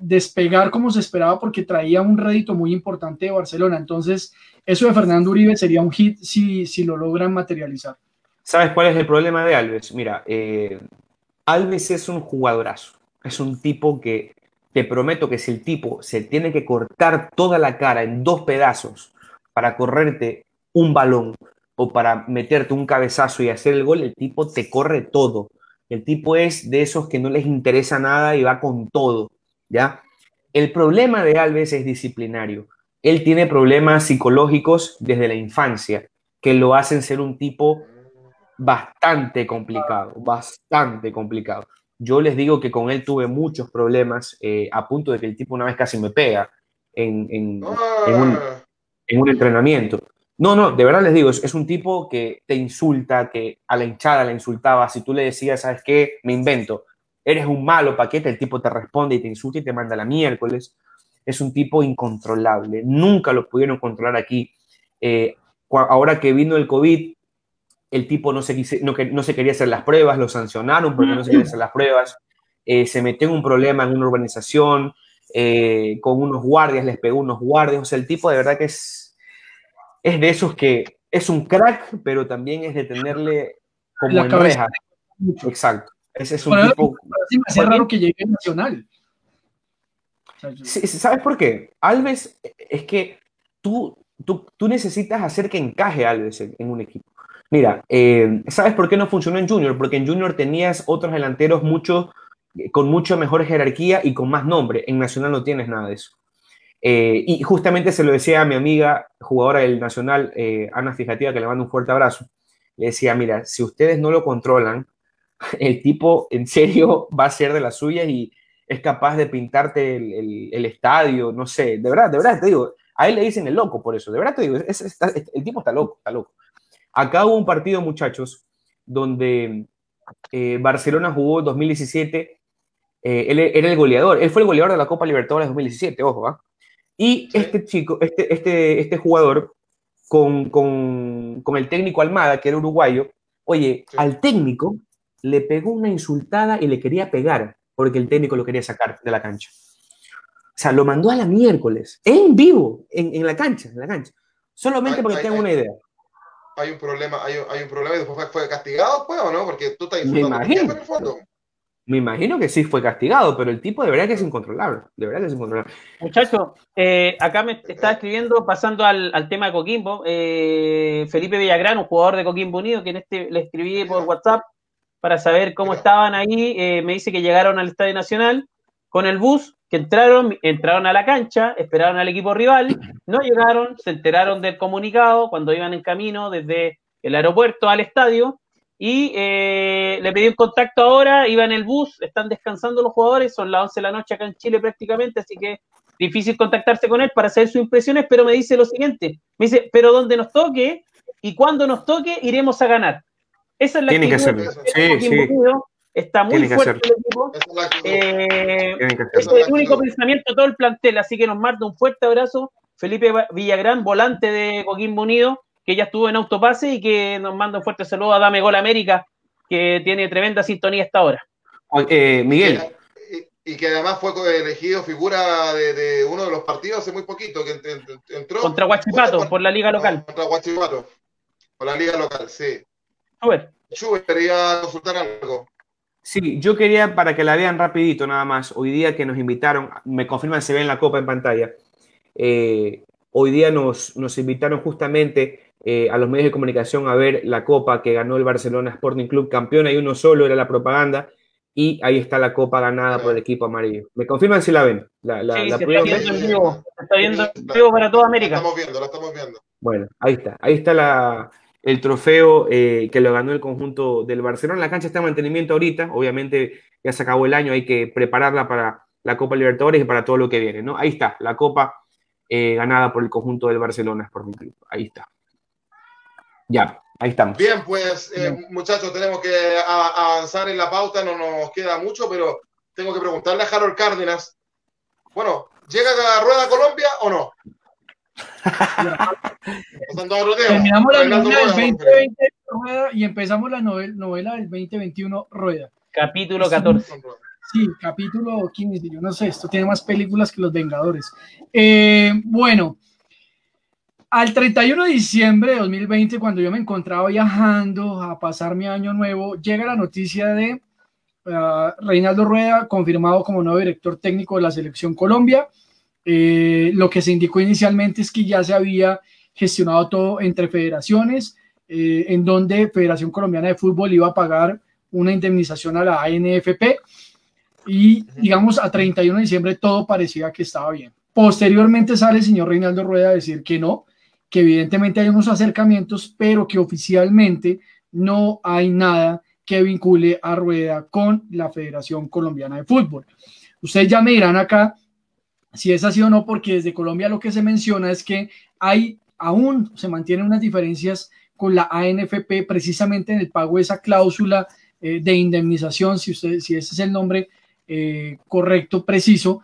despegar como se esperaba porque traía un rédito muy importante de Barcelona. Entonces, eso de Fernando Uribe sería un hit si, si lo logran materializar. ¿Sabes cuál es el problema de Alves? Mira, eh, Alves es un jugadorazo. Es un tipo que te prometo que si el tipo se tiene que cortar toda la cara en dos pedazos para correrte un balón o para meterte un cabezazo y hacer el gol, el tipo te corre todo. El tipo es de esos que no les interesa nada y va con todo, ¿ya? El problema de Alves es disciplinario. Él tiene problemas psicológicos desde la infancia que lo hacen ser un tipo bastante complicado, bastante complicado. Yo les digo que con él tuve muchos problemas, eh, a punto de que el tipo una vez casi me pega en, en, un, en un, entrenamiento. No, no, de verdad les digo, es, un tipo que te insulta, que a la hinchada la insultaba. Si tú le decías, ¿sabes qué? Me invento, eres un malo paquete, el tipo te responde y te insulta y te manda la miércoles. Es un tipo incontrolable. Nunca lo pudieron controlar aquí. Eh, ahora que vino el COVID, el tipo no se, no, no se quería hacer las pruebas, lo sancionaron porque no se quería hacer las pruebas, eh, se metió en un problema en una urbanización, eh, con unos guardias, les pegó unos guardias, o sea, el tipo de verdad que es, es de esos que es un crack, pero también es de tenerle como en reja. Exacto. Ese es un tipo... Me raro que llegue Nacional. ¿Sabes por qué? Alves, es que tú, tú, tú necesitas hacer que encaje Alves en un equipo. Mira, eh, ¿sabes por qué no funcionó en Junior? Porque en Junior tenías otros delanteros mucho, con mucho mejor jerarquía y con más nombre. En Nacional no tienes nada de eso. Eh, y justamente se lo decía a mi amiga, jugadora del Nacional, eh, Ana Fijativa, que le mando un fuerte abrazo. Le decía, mira, si ustedes no lo controlan, el tipo en serio va a ser de las suyas y es capaz de pintarte el, estadio, no sé, de verdad, de verdad te digo, a él le dicen el loco por eso, de verdad te digo, el tipo está loco, está loco. Acá hubo un partido, muchachos, donde eh, Barcelona jugó en 2017. Eh, él era el goleador. Él fue el goleador de la Copa Libertadores 2017, ojo, ¿ah? Y este chico, este, este, este jugador, con, el técnico Almada, que era uruguayo, oye, al técnico le pegó una insultada y le quería pegar porque el técnico lo quería sacar de la cancha. O sea, lo mandó a la miércoles, en vivo, en, la cancha, en la cancha. Solamente porque tengan una idea hay un problema, hay, hay un problema y después fue, castigado, pues, ¿o no? Porque tú estás insultando me imagino, en el fondo. Me imagino que sí fue castigado, pero el tipo de verdad que es incontrolable. De verdad que es incontrolable. Muchachos, eh, acá me está escribiendo, pasando al, al tema de Coquimbo, eh, Felipe Villagrán, un jugador de Coquimbo Unido, que en este le escribí por WhatsApp para saber cómo estaban ahí. Eh, me dice que llegaron al Estadio Nacional con el bus, que entraron, entraron a la cancha, esperaron al equipo rival, no llegaron, se enteraron del comunicado cuando iban en camino desde el aeropuerto al estadio y eh, le pedí un contacto ahora, iba en el bus, están descansando los jugadores, son las 11 de la noche acá en Chile prácticamente, así que difícil contactarse con él para hacer sus impresiones, pero me dice lo siguiente, me dice, pero donde nos toque y cuando nos toque iremos a ganar. Esa es la Tiene que ser. Sí, sí. Está muy fuerte el equipo. Eh, es el único pensamiento de todo el plantel, así que nos manda un fuerte abrazo. Felipe Villagrán, volante de Coquimbo Unido, que ya estuvo en autopase y que nos manda un fuerte saludo a Dame Gol América, que tiene tremenda sintonía hasta ahora. Eh, Miguel. Y, que además fue elegido figura de, uno de los partidos hace muy poquito, que entró. Contra Huachipato, por la liga local. contra Huachipato, por la liga local, sí. Schubert. Schubert, quería consultar algo. Sí, yo quería para que la vean rapidito nada más. Hoy día que nos invitaron, me confirman se ve en la copa en pantalla. Eh, hoy día nos, nos invitaron justamente eh, a los medios de comunicación a ver la copa que ganó el Barcelona Sporting Club campeón. Hay uno solo, era la propaganda. Y ahí está la copa ganada por el equipo amarillo. ¿Me confirman si la ven? La, la, sí, está viendo en vivo. Está viendo en vivo para toda América. La estamos viendo, la estamos viendo. Bueno, ahí está. Ahí está la, el trofeo eh, que lo ganó el conjunto del Barcelona. La cancha está en mantenimiento ahorita, obviamente ya se acabó el año, hay que prepararla para la Copa Libertadores y para todo lo que viene, ¿no? Ahí está, la Copa eh, ganada por el conjunto del Barcelona por Club. Ahí está. Ya, ahí estamos. Bien, pues eh, muchachos, tenemos que avanzar en la pauta, no nos queda mucho, pero tengo que preguntarle a Harold Cárdenas. Bueno, ¿llega a Rueda Colombia o no? Terminamos la novela del 2020 y empezamos la novela del 2021 Rueda. Capítulo 14. Sí, capítulo 15, yo no sé, esto tiene más películas que Los Vengadores. Eh, bueno, al 31 de diciembre de 2020, cuando yo me encontraba viajando a pasar mi año nuevo, llega la noticia de uh, Reinaldo Rueda confirmado como nuevo director técnico de la selección Colombia. Eh, lo que se indicó inicialmente es que ya se había gestionado todo entre federaciones, eh, en donde Federación Colombiana de Fútbol iba a pagar una indemnización a la ANFP y digamos a 31 de diciembre todo parecía que estaba bien. Posteriormente sale el señor Reinaldo Rueda a decir que no, que evidentemente hay unos acercamientos, pero que oficialmente no hay nada que vincule a Rueda con la Federación Colombiana de Fútbol. Ustedes ya me dirán acá si es así o no, porque desde Colombia lo que se menciona es que hay aún se mantienen unas diferencias con la ANFP precisamente en el pago de esa cláusula eh, de indemnización, si, usted, si ese es el nombre eh, correcto, preciso,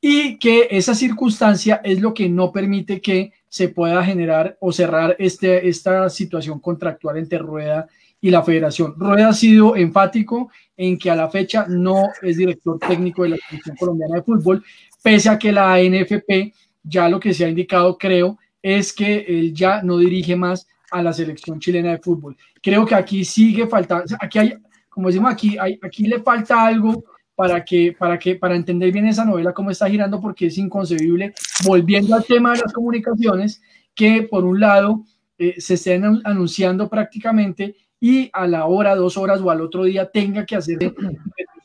y que esa circunstancia es lo que no permite que se pueda generar o cerrar este, esta situación contractual entre Rueda y la federación. Rueda ha sido enfático en que a la fecha no es director técnico de la Selección Colombiana de Fútbol, pese a que la ANFP ya lo que se ha indicado, creo, es que él ya no dirige más a la selección chilena de fútbol. Creo que aquí sigue faltando, aquí hay, como decimos aquí, hay, aquí le falta algo para que, para que, para entender bien esa novela, cómo está girando, porque es inconcebible, volviendo al tema de las comunicaciones, que por un lado eh, se estén anunciando prácticamente y a la hora, dos horas o al otro día tenga que hacer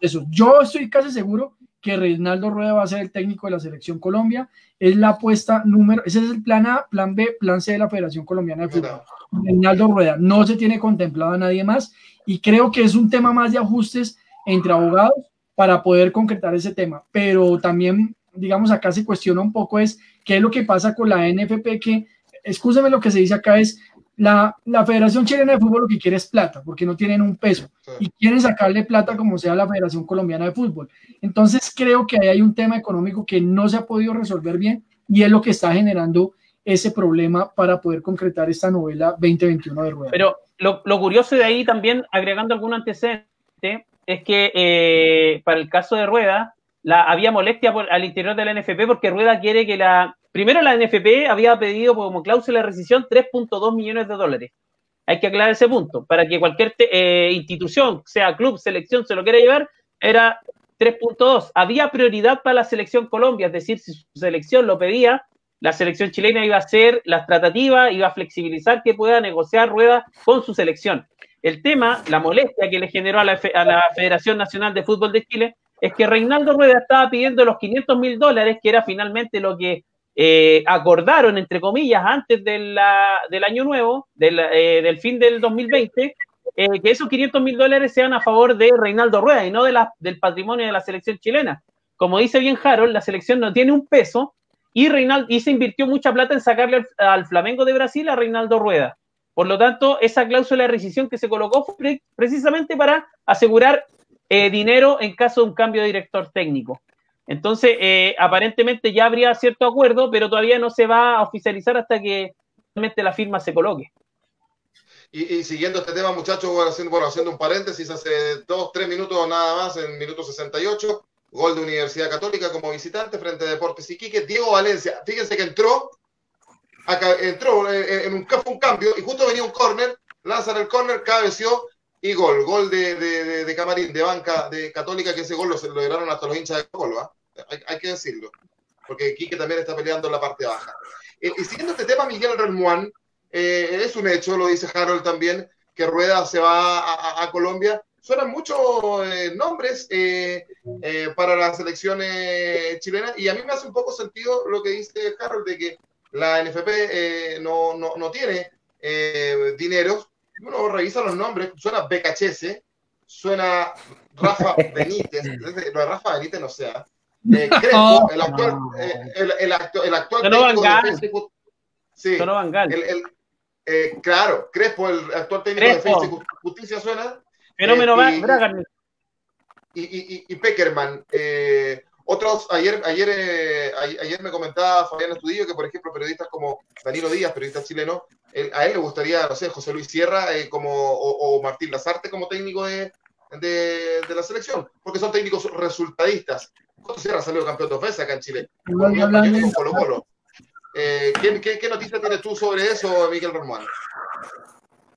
eso. Yo estoy casi seguro que Reinaldo Rueda va a ser el técnico de la selección Colombia. Es la apuesta número, ese es el plan A, plan B, plan C de la Federación Colombiana de Fútbol. Reinaldo Rueda, no se tiene contemplado a nadie más y creo que es un tema más de ajustes entre abogados para poder concretar ese tema. Pero también, digamos, acá se cuestiona un poco es qué es lo que pasa con la NFP, que, escúcheme lo que se dice acá es, la, la, Federación Chilena de Fútbol lo que quiere es plata, porque no tienen un peso y quieren sacarle plata como sea la Federación Colombiana de Fútbol. Entonces creo que ahí hay un tema económico que no se ha podido resolver bien y es lo que está generando ese problema para poder concretar esta novela 2021 de Rueda. Pero lo, lo curioso de ahí también, agregando algún antecedente, es que eh, para el caso de Rueda, la, había molestia por, al interior de la NFP porque Rueda quiere que la, Primero, la NFP había pedido como cláusula de rescisión 3.2 millones de dólares. Hay que aclarar ese punto. Para que cualquier eh, institución, sea club, selección, se lo quiera llevar, era 3.2. Había prioridad para la selección Colombia, es decir, si su selección lo pedía, la selección chilena iba a hacer las tratativas, iba a flexibilizar que pueda negociar rueda con su selección. El tema, la molestia que le generó a la, a la Federación Nacional de Fútbol de Chile, es que Reinaldo Rueda estaba pidiendo los 500 mil dólares, que era finalmente lo que eh, acordaron, entre comillas, antes del año nuevo, eh, del, fin del 2020, eh, que esos 500 mil dólares sean a favor de Reinaldo Rueda y no de la, del patrimonio de la selección chilena. Como dice bien Harold, la selección no tiene un peso y, Reinaldo, y se invirtió mucha plata en sacarle al, Flamengo de Brasil a Reinaldo Rueda. Por lo tanto, esa cláusula de rescisión que se colocó fue precisamente para asegurar dinero en caso de un cambio de director técnico. Entonces, eh, aparentemente ya habría cierto acuerdo, pero todavía no se va a oficializar hasta que realmente la firma se coloque. Y, siguiendo este tema, muchachos, bueno, haciendo, un paréntesis, hace dos, tres minutos nada más, en minuto 68, gol de Universidad Católica como visitante frente a Deportes Iquique. Diego Valencia, fíjense que entró, acá, entró eh, en un, un cambio y justo venía un córner, lanzan el córner, cabeció y gol, gol de, de, de, Camarín, de banca de Católica, que ese gol lo, lograron hasta los hinchas de Colo, hay, que decirlo, porque Quique también está peleando en la parte baja. Eh, y siguiendo este tema, Miguel Remuán, eh, es un hecho, lo dice Harold también, que Rueda se va a, Colombia. Suenan muchos eh, nombres para la selección chilena y a mí me hace un poco sentido lo que dice Harold de que la NFP no, no, no, tiene dinero. Uno revisa los nombres, suena BKHS, suena Rafa Benítez, no, Rafa Benítez no sea, eh, Crespo, el actual, eh, el, el, actual, el actual técnico de Defensa sí, el, eh, claro, Crespo, el actual técnico de Defensa y Justicia suena. Fenómeno eh, y, y, y, y, Peckerman. Eh, otros, ayer, ayer, ayer me comentaba Fabián Estudillo que, por ejemplo, periodistas como Danilo Díaz, periodista chileno, a él le gustaría, no sé, José Luis Sierra como, o, o, Martín Lazarte como técnico de, de, de, la selección, porque son técnicos resultadistas. Sierra salió campeón de ofensa acá en Chile. Colo -Colo. Eh, ¿qué, qué, qué noticia tienes tú sobre eso, Miguel Román?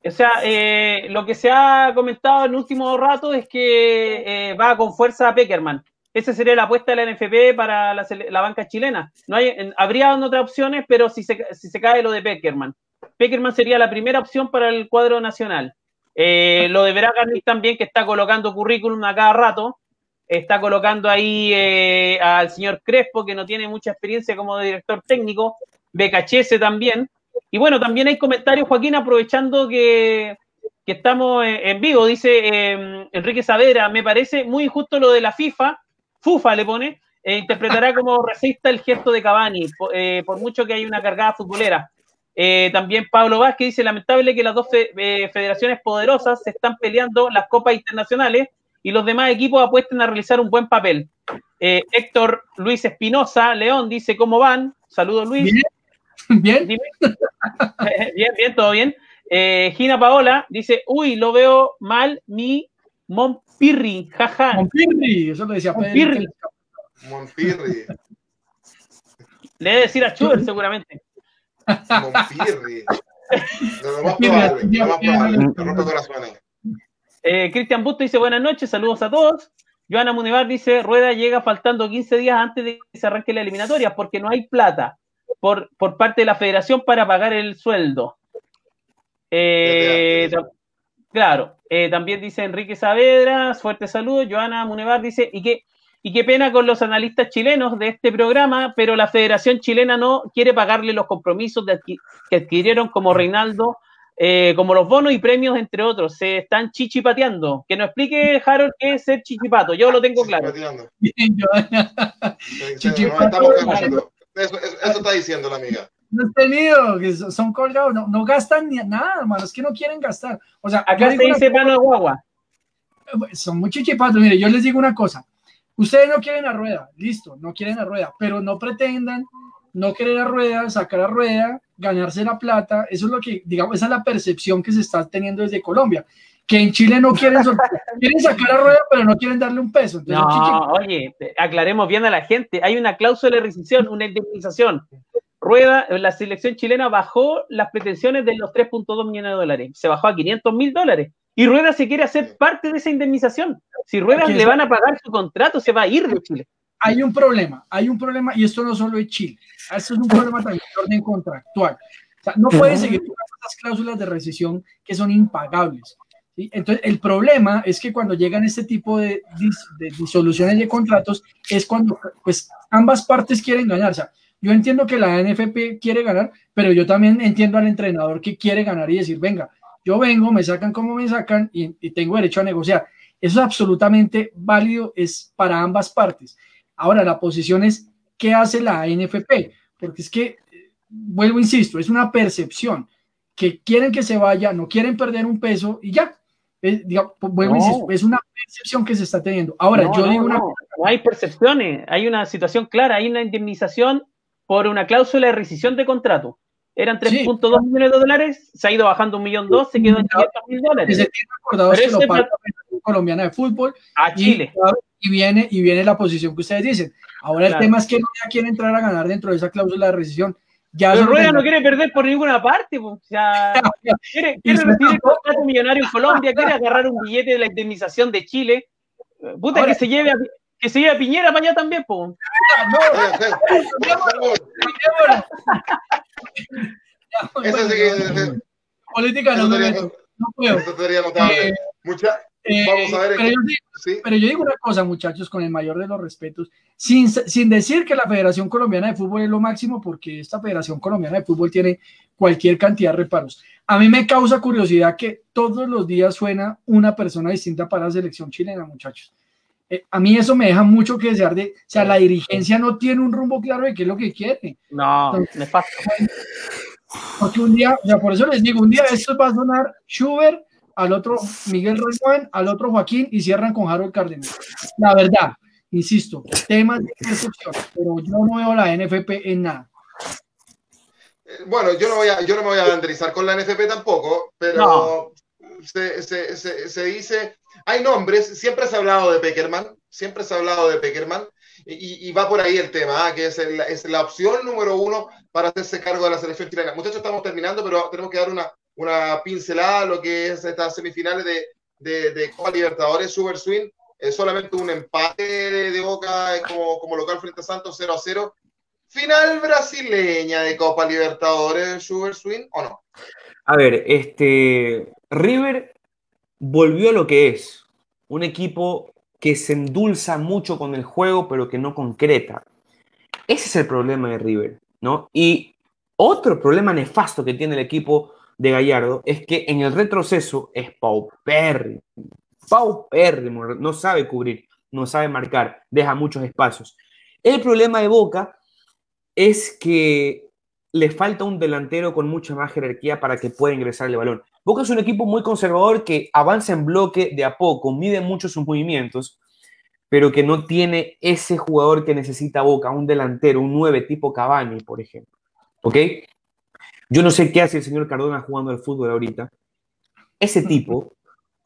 O sea, eh, lo que se ha comentado en el último rato es que eh, va con fuerza a Peckerman. Esa sería la apuesta de la NFP para la, la banca chilena. No hay, en, habría otras opciones, pero si se, si se cae lo de Peckerman. Peckerman sería la primera opción para el cuadro nacional. Eh, lo de Bragarnik también, que está colocando currículum a cada rato. Está colocando ahí eh, al señor Crespo, que no tiene mucha experiencia como director técnico. Becachese también. Y bueno, también hay comentarios, Joaquín, aprovechando que, que estamos en vivo. Dice eh, Enrique Savera, me parece muy injusto lo de la FIFA. FUFA le pone, eh, interpretará como racista el gesto de Cavani, por, eh, por mucho que hay una cargada futbolera. Eh, también Pablo Vázquez dice, lamentable que las dos fe federaciones poderosas se están peleando las copas internacionales y los demás equipos apuesten a realizar un buen papel. Héctor Luis Espinosa, León, dice, ¿cómo van? Saludos, Luis. Bien. Bien. bien, bien, todo bien. Eh, Gina Paola dice, uy, lo veo mal mi Monpirri, jaja. Monpirri, eso lo decía Monpirri. Monpirri. Le debe decir a Chuber seguramente. Monpirri. Lo más probable, lo más probable. Te rompe corazones. Eh, Cristian Busto dice buenas noches, saludos a todos. Joana Munivar dice, Rueda llega faltando 15 días antes de que se arranque la eliminatoria porque no hay plata por, por parte de la federación para pagar el sueldo. Eh, claro, eh, también dice Enrique Saavedra, fuerte saludo. Joana Munevar dice, y qué, y qué pena con los analistas chilenos de este programa, pero la Federación Chilena no quiere pagarle los compromisos de que adquirieron como Reinaldo, eh, como los bonos y premios, entre otros. Se están chichipateando. Que nos explique, Harold, qué es ser chichipato. Yo lo tengo claro. Chichipato. Eso, eso, eso está diciendo la amiga no he tenido, que son colgados, no, no gastan ni nada, hermano, es que no quieren gastar. O sea, acá se dice mano de guagua. Son muy chichipatos. Mire, yo les digo una cosa. Ustedes no quieren la rueda, listo, no quieren la rueda, pero no pretendan no querer la rueda, sacar la rueda, ganarse la plata. Eso es lo que, digamos, esa es la percepción que se está teniendo desde Colombia. Que en Chile no quieren, quieren sacar la rueda, pero no quieren darle un peso. Entonces, no, oye, aclaremos bien a la gente. Hay una cláusula de rescisión, una indemnización. Rueda, la selección chilena bajó las pretensiones de los 3.2 millones de dólares, se bajó a 500 mil dólares. Y Rueda se quiere hacer parte de esa indemnización. Si Rueda le van a pagar su contrato, se va a ir de Chile. Hay un problema, hay un problema, y esto no solo es Chile, esto es un problema también de orden contractual. O sea, no puedes seguir con esas cláusulas de rescisión que son impagables. ¿sí? Entonces, el problema es que cuando llegan este tipo de, dis, de disoluciones de contratos, es cuando pues, ambas partes quieren ganar. O sea, yo entiendo que la NFP quiere ganar, pero yo también entiendo al entrenador que quiere ganar y decir, venga, yo vengo, me sacan como me sacan y, y tengo derecho a negociar. Eso es absolutamente válido, es para ambas partes. Ahora, la posición es, ¿qué hace la NFP? Porque es que, vuelvo, insisto, es una percepción que quieren que se vaya, no quieren perder un peso y ya. Es, digamos, vuelvo, No. insisto, es una percepción que se está teniendo. Ahora, No, yo no, digo una no, no hay percepciones, hay una situación clara, hay una indemnización por una cláusula de rescisión de contrato. Eran Sí. 3.2 millones de dólares, se ha ido bajando un millón dos, se quedó en 500 mil dólares se tiene acordado Pero que lo ese paga la Federación Colombiana de Fútbol a y, Chile. Y viene y viene la posición que ustedes dicen. Ahora el tema es que no ya quiere entrar a ganar dentro de esa cláusula de rescisión. Ya Pero Rueda no quiere perder por ninguna parte, po. o sea, quiere, quiere recibir el contrato millonario en Colombia, quiere agarrar un billete de la indemnización de Chile. Puta, Ahora- que se lleve a, que se lleve a Piñera para allá también, po. No, Eso sí que política no me sería, meto, no puedo. eso sería notable. Eh, Mucha, Eh, Vamos a ver pero, yo digo, sí. pero yo digo una cosa, muchachos, con el mayor de los respetos, sin, sin decir que la Federación Colombiana de Fútbol es lo máximo, porque esta Federación Colombiana de Fútbol tiene cualquier cantidad de reparos. A mí me causa curiosidad que todos los días suena una persona distinta para la selección chilena, muchachos. Eh, a mí eso me deja mucho que desear de, o sea, la dirigencia no tiene un rumbo claro de qué es lo que quiere. No, nefasto. Porque un día, o sea, por eso les digo, un día esto va a sonar Schubert, al otro Miguel Román, al otro Joaquín y cierran con Harold Cárdenas. La verdad, insisto, temas de percepción, pero yo no veo la NFP en nada. Eh, Bueno, yo no, voy a, yo no me voy a banderizar con la NFP tampoco, pero se, se, se, se dice, hay nombres, siempre se ha hablado de Peckerman, siempre se ha hablado de Peckerman, y, va por ahí el tema, ¿ah? que es, es, la opción número uno para hacerse cargo de la selección chilena. Muchachos, estamos terminando, pero tenemos que dar una, una pincelada a lo que es estas semifinales de, Copa Libertadores, Super Swing. Es solamente un empate de, Boca como, como, local frente a Santos 0 a 0. Final brasileña de Copa Libertadores, Super Swing, ¿o no? A ver, este River volvió a lo que es un equipo que se endulza mucho con el juego, pero que no concreta. Ese es el problema de River, ¿no? Y otro problema nefasto que tiene el equipo de Gallardo es que en el retroceso es paupérrimo. Paupérrimo, no sabe cubrir, no sabe marcar, deja muchos espacios. El problema de Boca es que le falta un delantero con mucha más jerarquía para que pueda ingresar el balón. Boca es un equipo muy conservador que avanza en bloque de a poco, mide mucho sus movimientos, pero que no tiene ese jugador que necesita Boca, un delantero, un 9 tipo Cavani, por ejemplo. ¿Ok? Yo no sé qué hace el señor Cardona jugando al fútbol ahorita. Ese tipo,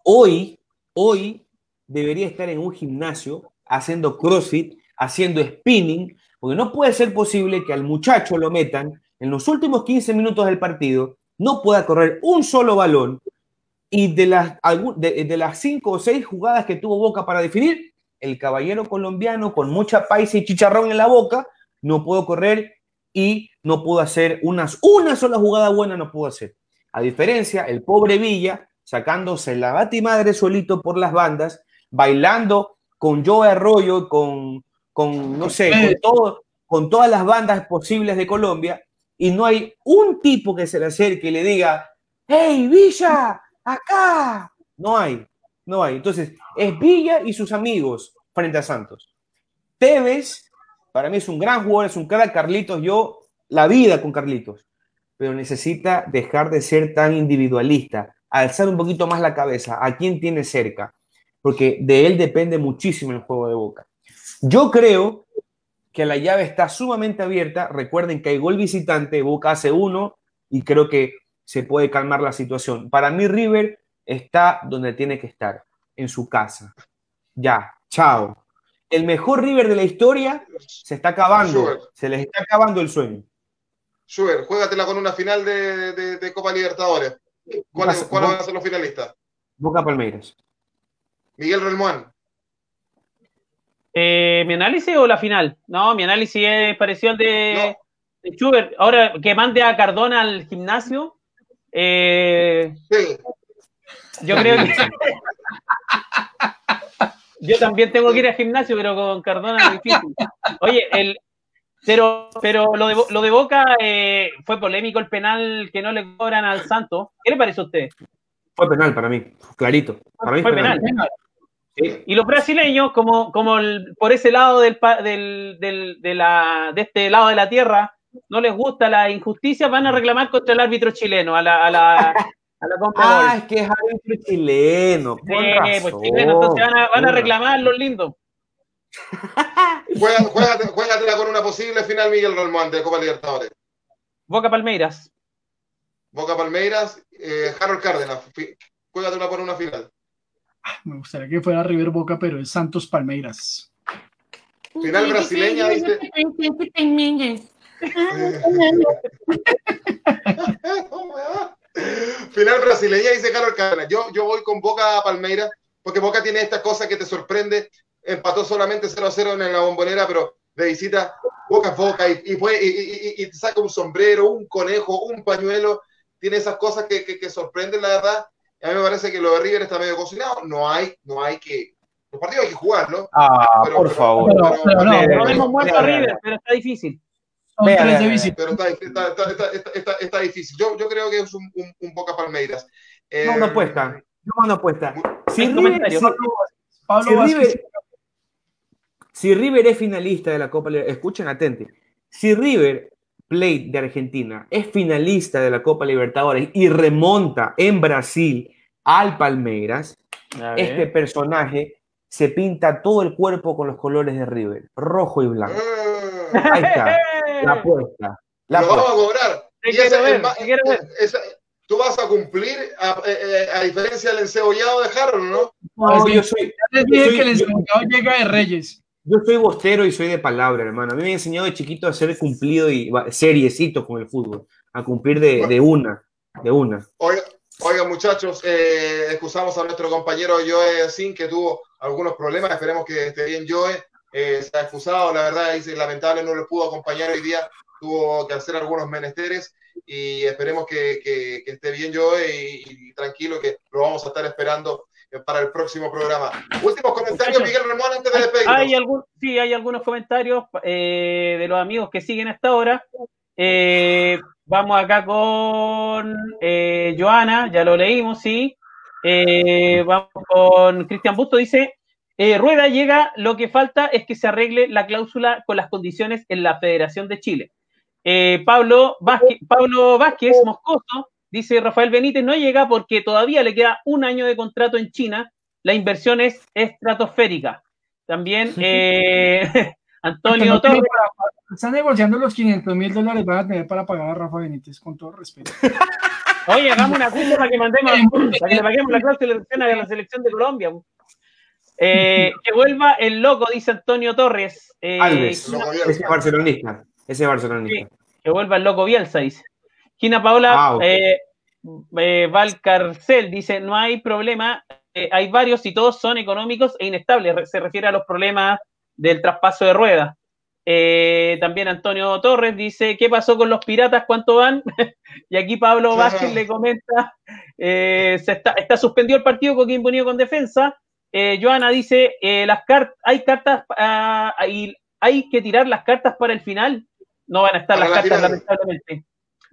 hoy, hoy debería estar en un gimnasio haciendo crossfit, haciendo spinning, porque no puede ser posible que al muchacho lo metan en los últimos 15 minutos del partido no pueda correr un solo balón y de las, de, las cinco o seis jugadas que tuvo Boca para definir, el caballero colombiano con mucha paisa y chicharrón en la boca no pudo correr y no pudo hacer unas, una sola jugada buena, no pudo hacer. A diferencia, el pobre Villa, sacándose la batimadre solito por las bandas, bailando con Joe Arroyo, con, con no sé, con, todo, con todas las bandas posibles de Colombia, y no hay un tipo que se le acerque y le diga, hey, Villa, acá. No hay, no hay. Entonces, es Villa y sus amigos frente a Santos. Tevez, para mí es un gran jugador, es un cara Carlitos, yo la vida con Carlitos, pero necesita dejar de ser tan individualista, alzar un poquito más la cabeza a quien tiene cerca, porque de él depende muchísimo el juego de boca. Yo creo que la llave está sumamente abierta. Recuerden que hay gol visitante, Boca hace uno y creo que se puede calmar la situación. Para mí River está donde tiene que estar, en su casa. Ya, chao. El mejor River de la historia se está acabando, se les está acabando el sueño. Schubert, juégatela con una final de, Copa Libertadores. ¿Cuáles van a ser los finalistas? Boca Palmeiras. Miguel Relmuán. Eh, ¿Mi análisis o la final? No, mi análisis es parecido al de, Schubert. Ahora que mande a Cardona al gimnasio. Eh, sí. Yo creo que. yo también tengo que ir al gimnasio, pero con Cardona es difícil. Oye, el, pero, pero lo, de, lo de Boca eh, fue polémico el penal que no le cobran al Santo. ¿Qué le parece a usted? Fue penal para mí, clarito. Para mí fue penal. Y los brasileños, como, como por ese lado del, del, del, de, la, de este lado de la tierra, no les gusta la injusticia, van a reclamar contra el árbitro chileno, a la, a la Ah, es que es árbitro chileno. Sí, pues chileno, entonces van a, van a reclamar los lindos. Juégatela con una posible final, Miguel Rolmán, de Copa Libertadores. Boca Palmeiras. Boca Palmeiras, eh, Harold Cárdenas. Juégatela por una final. Me gustaría que fuera River Boca, pero es Santos Palmeiras. Final brasileña, dice. Final brasileña, dice Carlos Cárdenas. Yo, yo voy con Boca a Palmeiras, porque Boca tiene esta cosa que te sorprende. Empató solamente 0 a 0 en la bombonera, pero de visita, Boca a Boca, y, y, y, te saca un sombrero, un conejo, un pañuelo. Tiene esas cosas que, que, que sorprenden, la verdad a mí me parece que lo de River está medio cocinado. No hay, no hay que. Los partidos hay que jugar, ¿no? Ah, por favor. Pero, no, hemos muerto a River, pero está difícil. Pero está, está, está, está, difícil. Yo, yo creo que es un, un, un Boca Palmeiras. Eh, no, no apuesta. No, no apuesta. Si River, si, Pablo si, River, si River es finalista de la Copa, escuchen atente. Si River Plate de Argentina es finalista de la Copa Libertadores y remonta en Brasil al Palmeiras, este personaje se pinta todo el cuerpo con los colores de River, rojo y blanco. Ah. Ahí está, la apuesta. La Lo vamos a cobrar. tú vas a cumplir a, eh, eh, a, diferencia del encebollado de Harold, ¿no? No, yo soy. Ya les dije que el encebollado llega de Reyes. yo soy bostero y soy de palabra, hermano. A mí me han enseñado de chiquito a ser cumplido y seriecito con el fútbol, a cumplir de, de una, de una. Oiga, oiga, muchachos, eh, excusamos a nuestro compañero Joe Sin, que tuvo algunos problemas. Esperemos que esté bien Joe. Eh, se ha excusado, la verdad, dice lamentable, no le pudo acompañar hoy día. Tuvo que hacer algunos menesteres y esperemos que, que- que esté bien Joe y, y tranquilo, que lo vamos a estar esperando eh, para el próximo programa. Últimos comentarios, Miguel Ramón, antes de despedirnos. Hay algún, sí, hay algunos comentarios eh, de los amigos que siguen hasta ahora. Eh, vamos acá con eh, Joana, ya lo leímos, sí. Eh, vamos con Cristian Busto, dice, eh, Rueda llega, lo que falta es que se arregle la cláusula con las condiciones en la Federación de Chile. Eh, Pablo, Vázquez, Pablo Vázquez, Moscoso, dice Rafael Benítez, no llega porque todavía le queda un año de contrato en China, la inversión es estratosférica. También eh, Antonio No Torres. Están negociando los 500 mil dólares van a tener para pagar a Rafa Benítez, con todo respeto. Oye, hagamos una cuenta para que mandemos, para que le paguemos la cláusula de la selección de Colombia. Eh, que vuelva el loco, dice Antonio Torres. Eh, Alves, Loco ese barcelonista, ese es barcelonista. que vuelva el loco Bielsa, dice. Gina Paola Ah, eh, eh, Valcarcel dice, no hay problema, eh, hay varios y todos son económicos e inestables. Re- Se refiere a los problemas del traspaso de ruedas. Eh, también Antonio Torres dice, ¿qué pasó con los piratas? ¿Cuánto van? y aquí Pablo Vázquez le comenta, eh, se está, está suspendido el partido Coquimbo Unido con defensa. Eh, Joana dice, eh, las car- hay cartas, ah, hay, hay que tirar las cartas para el final. No van a estar Para las la cartas, final. lamentablemente.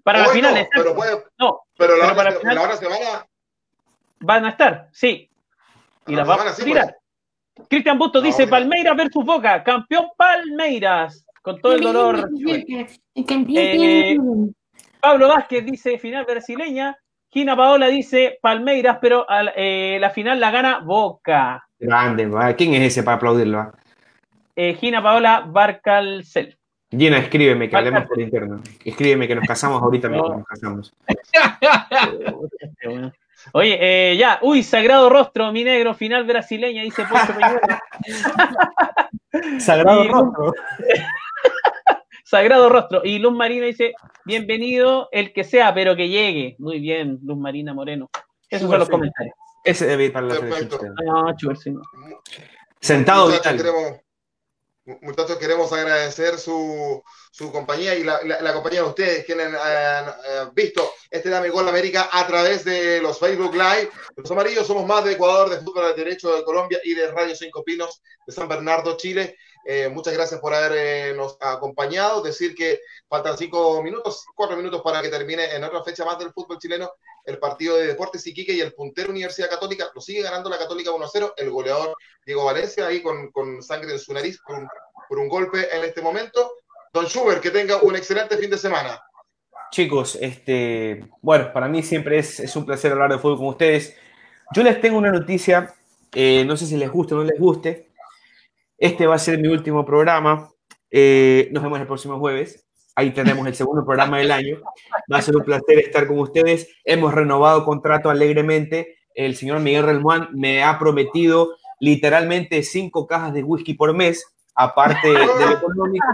Para la Bueno, final, exacto. pero, puede- no, pero la, pero para hora, final- la se van a. van a estar, sí. Y A las la vamos a tirar. Cristian Busto No, dice. Palmeiras versus Boca, campeón Palmeiras, con todo el dolor. Eh, Pablo Vázquez dice final brasileña. Gina Paola dice Palmeiras, pero al- eh, la final la gana Boca. Grande. ¿quién es ese para aplaudirlo? Eh, Gina Paola Barcalcel. Gina, escríbeme que hablemos por interno. Escríbeme que nos casamos ahorita mismo, No. nos casamos. Oye, eh, ya, uy, sagrado rostro, mi negro, final brasileña, dice Poncho. Sagrado Y- rostro. Sagrado rostro. Y Luz Marina dice, bienvenido el que sea, pero que llegue. Muy bien, Luz Marina Moreno. Esos son los comentarios. Ese debe ir para la Perfecto. sí, no. Sentado muchachos, vital. queremos, muchachos, queremos agradecer su, su compañía y la, la- la compañía de ustedes, quienes han eh, visto este Dame Gol América a través de los Facebook Live. Los amarillos somos más de Ecuador, de Fútbol al Derecho de Colombia y de Radio Cinco Pinos de San Bernardo, Chile. Eh, muchas gracias por habernos acompañado. Decir que faltan cinco minutos, cuatro minutos para que termine en otra fecha más del fútbol chileno el partido de Deportes Iquique y el puntero Universidad Católica. Lo sigue ganando la Católica 1-0. El goleador Diego Valencia ahí con, con sangre en su nariz por un, por un golpe en este momento. Don Schubert, que tenga un excelente fin de semana. Chicos, este, bueno, para mí siempre es, es un placer hablar de fútbol con ustedes. Yo les tengo una noticia, eh, no sé si les guste o no les guste. Este va a ser mi último programa. Eh, nos vemos el próximo jueves. Ahí tenemos el segundo programa del año. Va a ser un placer estar con ustedes. Hemos renovado contrato alegremente. El señor Miguel Relmuán me ha prometido literalmente cinco cajas de whisky por mes, aparte del económico.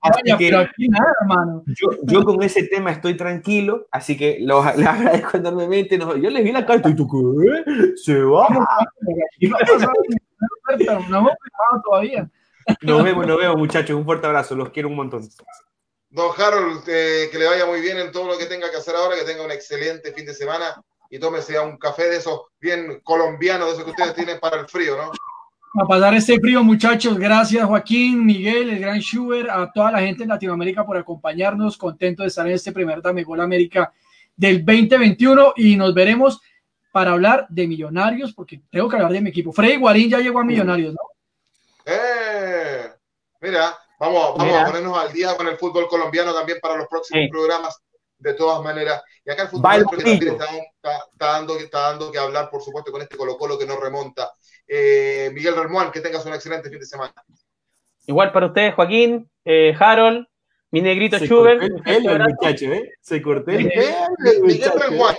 Así que- yo, yo con ese tema estoy tranquilo, así que lo, le agradezco enormemente. No, yo les vi la carta y tú, ¿qué? Se va. No hemos firmado todavía. Nos vemos, nos vemos, muchachos. Un fuerte abrazo, los quiero un montón. Don Harold, eh, que le vaya muy bien en todo lo que tenga que hacer ahora, que tenga un excelente fin de semana y tómese un café de esos bien colombianos, de esos que ustedes tienen para el frío, ¿no? A pasar este frío, muchachos. Gracias, Joaquín, Miguel, el gran Schubert, a toda la gente en Latinoamérica por acompañarnos. Contento de estar en este primer Dame Gol América del 2021 y nos veremos para hablar de Millonarios, porque tengo que hablar de mi equipo. Freddy Guarín ya llegó a Millonarios, ¿no? Eh, mira, vamos, vamos Mira. a ponernos al día con el fútbol colombiano también para los próximos Sí. programas, de todas maneras. Y acá el fútbol también está, está- está dando, está dando que hablar, por supuesto, con este Colo Colo que nos remonta. Eh, Miguel Ramón, que tengas un excelente fin de semana. Igual para ustedes, Joaquín, eh, Harold, mi negrito Se Schubert. cortó el muchacho, ¿eh? Se cortó el el Miguel. Ramón,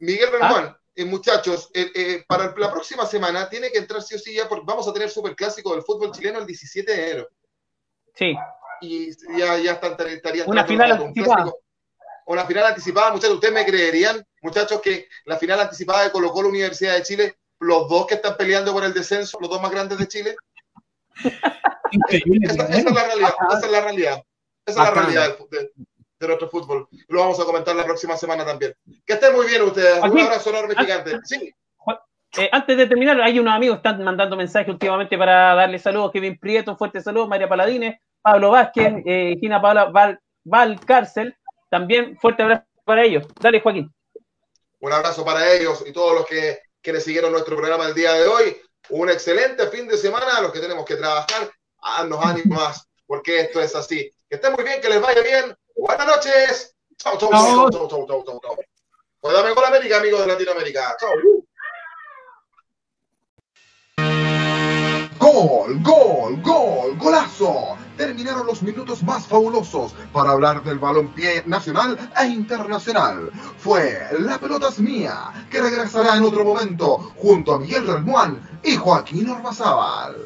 Miguel Ramón, eh, muchachos, eh, eh, para la próxima semana tiene que entrar sí o sí ya, porque vamos a tener superclásico del fútbol chileno el 17 de enero. Sí. Y ya, ya están, estarían Una final un anticipada. clásico. Una final anticipada, muchachos. ¿Ustedes me creerían, muchachos, que la final anticipada de Colo Colo Universidad de Chile, los dos que están peleando por el descenso, los dos más grandes de Chile? Increíble. Esa, esa es la realidad. Esa es la realidad. Esa es la realidad del de, nuestro fútbol. Lo vamos a comentar la próxima semana también. Que estén muy bien ustedes. Un Aquí- abrazo enorme, gigante. Sí. Eh, antes de terminar, hay unos amigos que están mandando mensajes últimamente para darle saludos. Kevin Prieto, un fuerte saludo. María Paladines, Pablo Vázquez, eh, Gina Paula Val, Valcárcel. También fuerte abrazo para ellos. Dale, Joaquín. Un abrazo para ellos y todos los que, que les siguieron nuestro programa el día de hoy. Un excelente fin de semana. Los que tenemos que trabajar, haznos ánimos, porque esto es así. Que estén muy bien, que les vaya bien. Buenas noches. Chau, chau, chau, chau, chau, chau, chau, chau. Pues dame con América, amigos de Latinoamérica. Chau. Gol, gol, gol, golazo. Terminaron los minutos más fabulosos para hablar del balompié nacional e internacional. Fue La pelota es mía, que regresará en otro momento junto a Miguel Relmuán y Joaquín Ormazábal.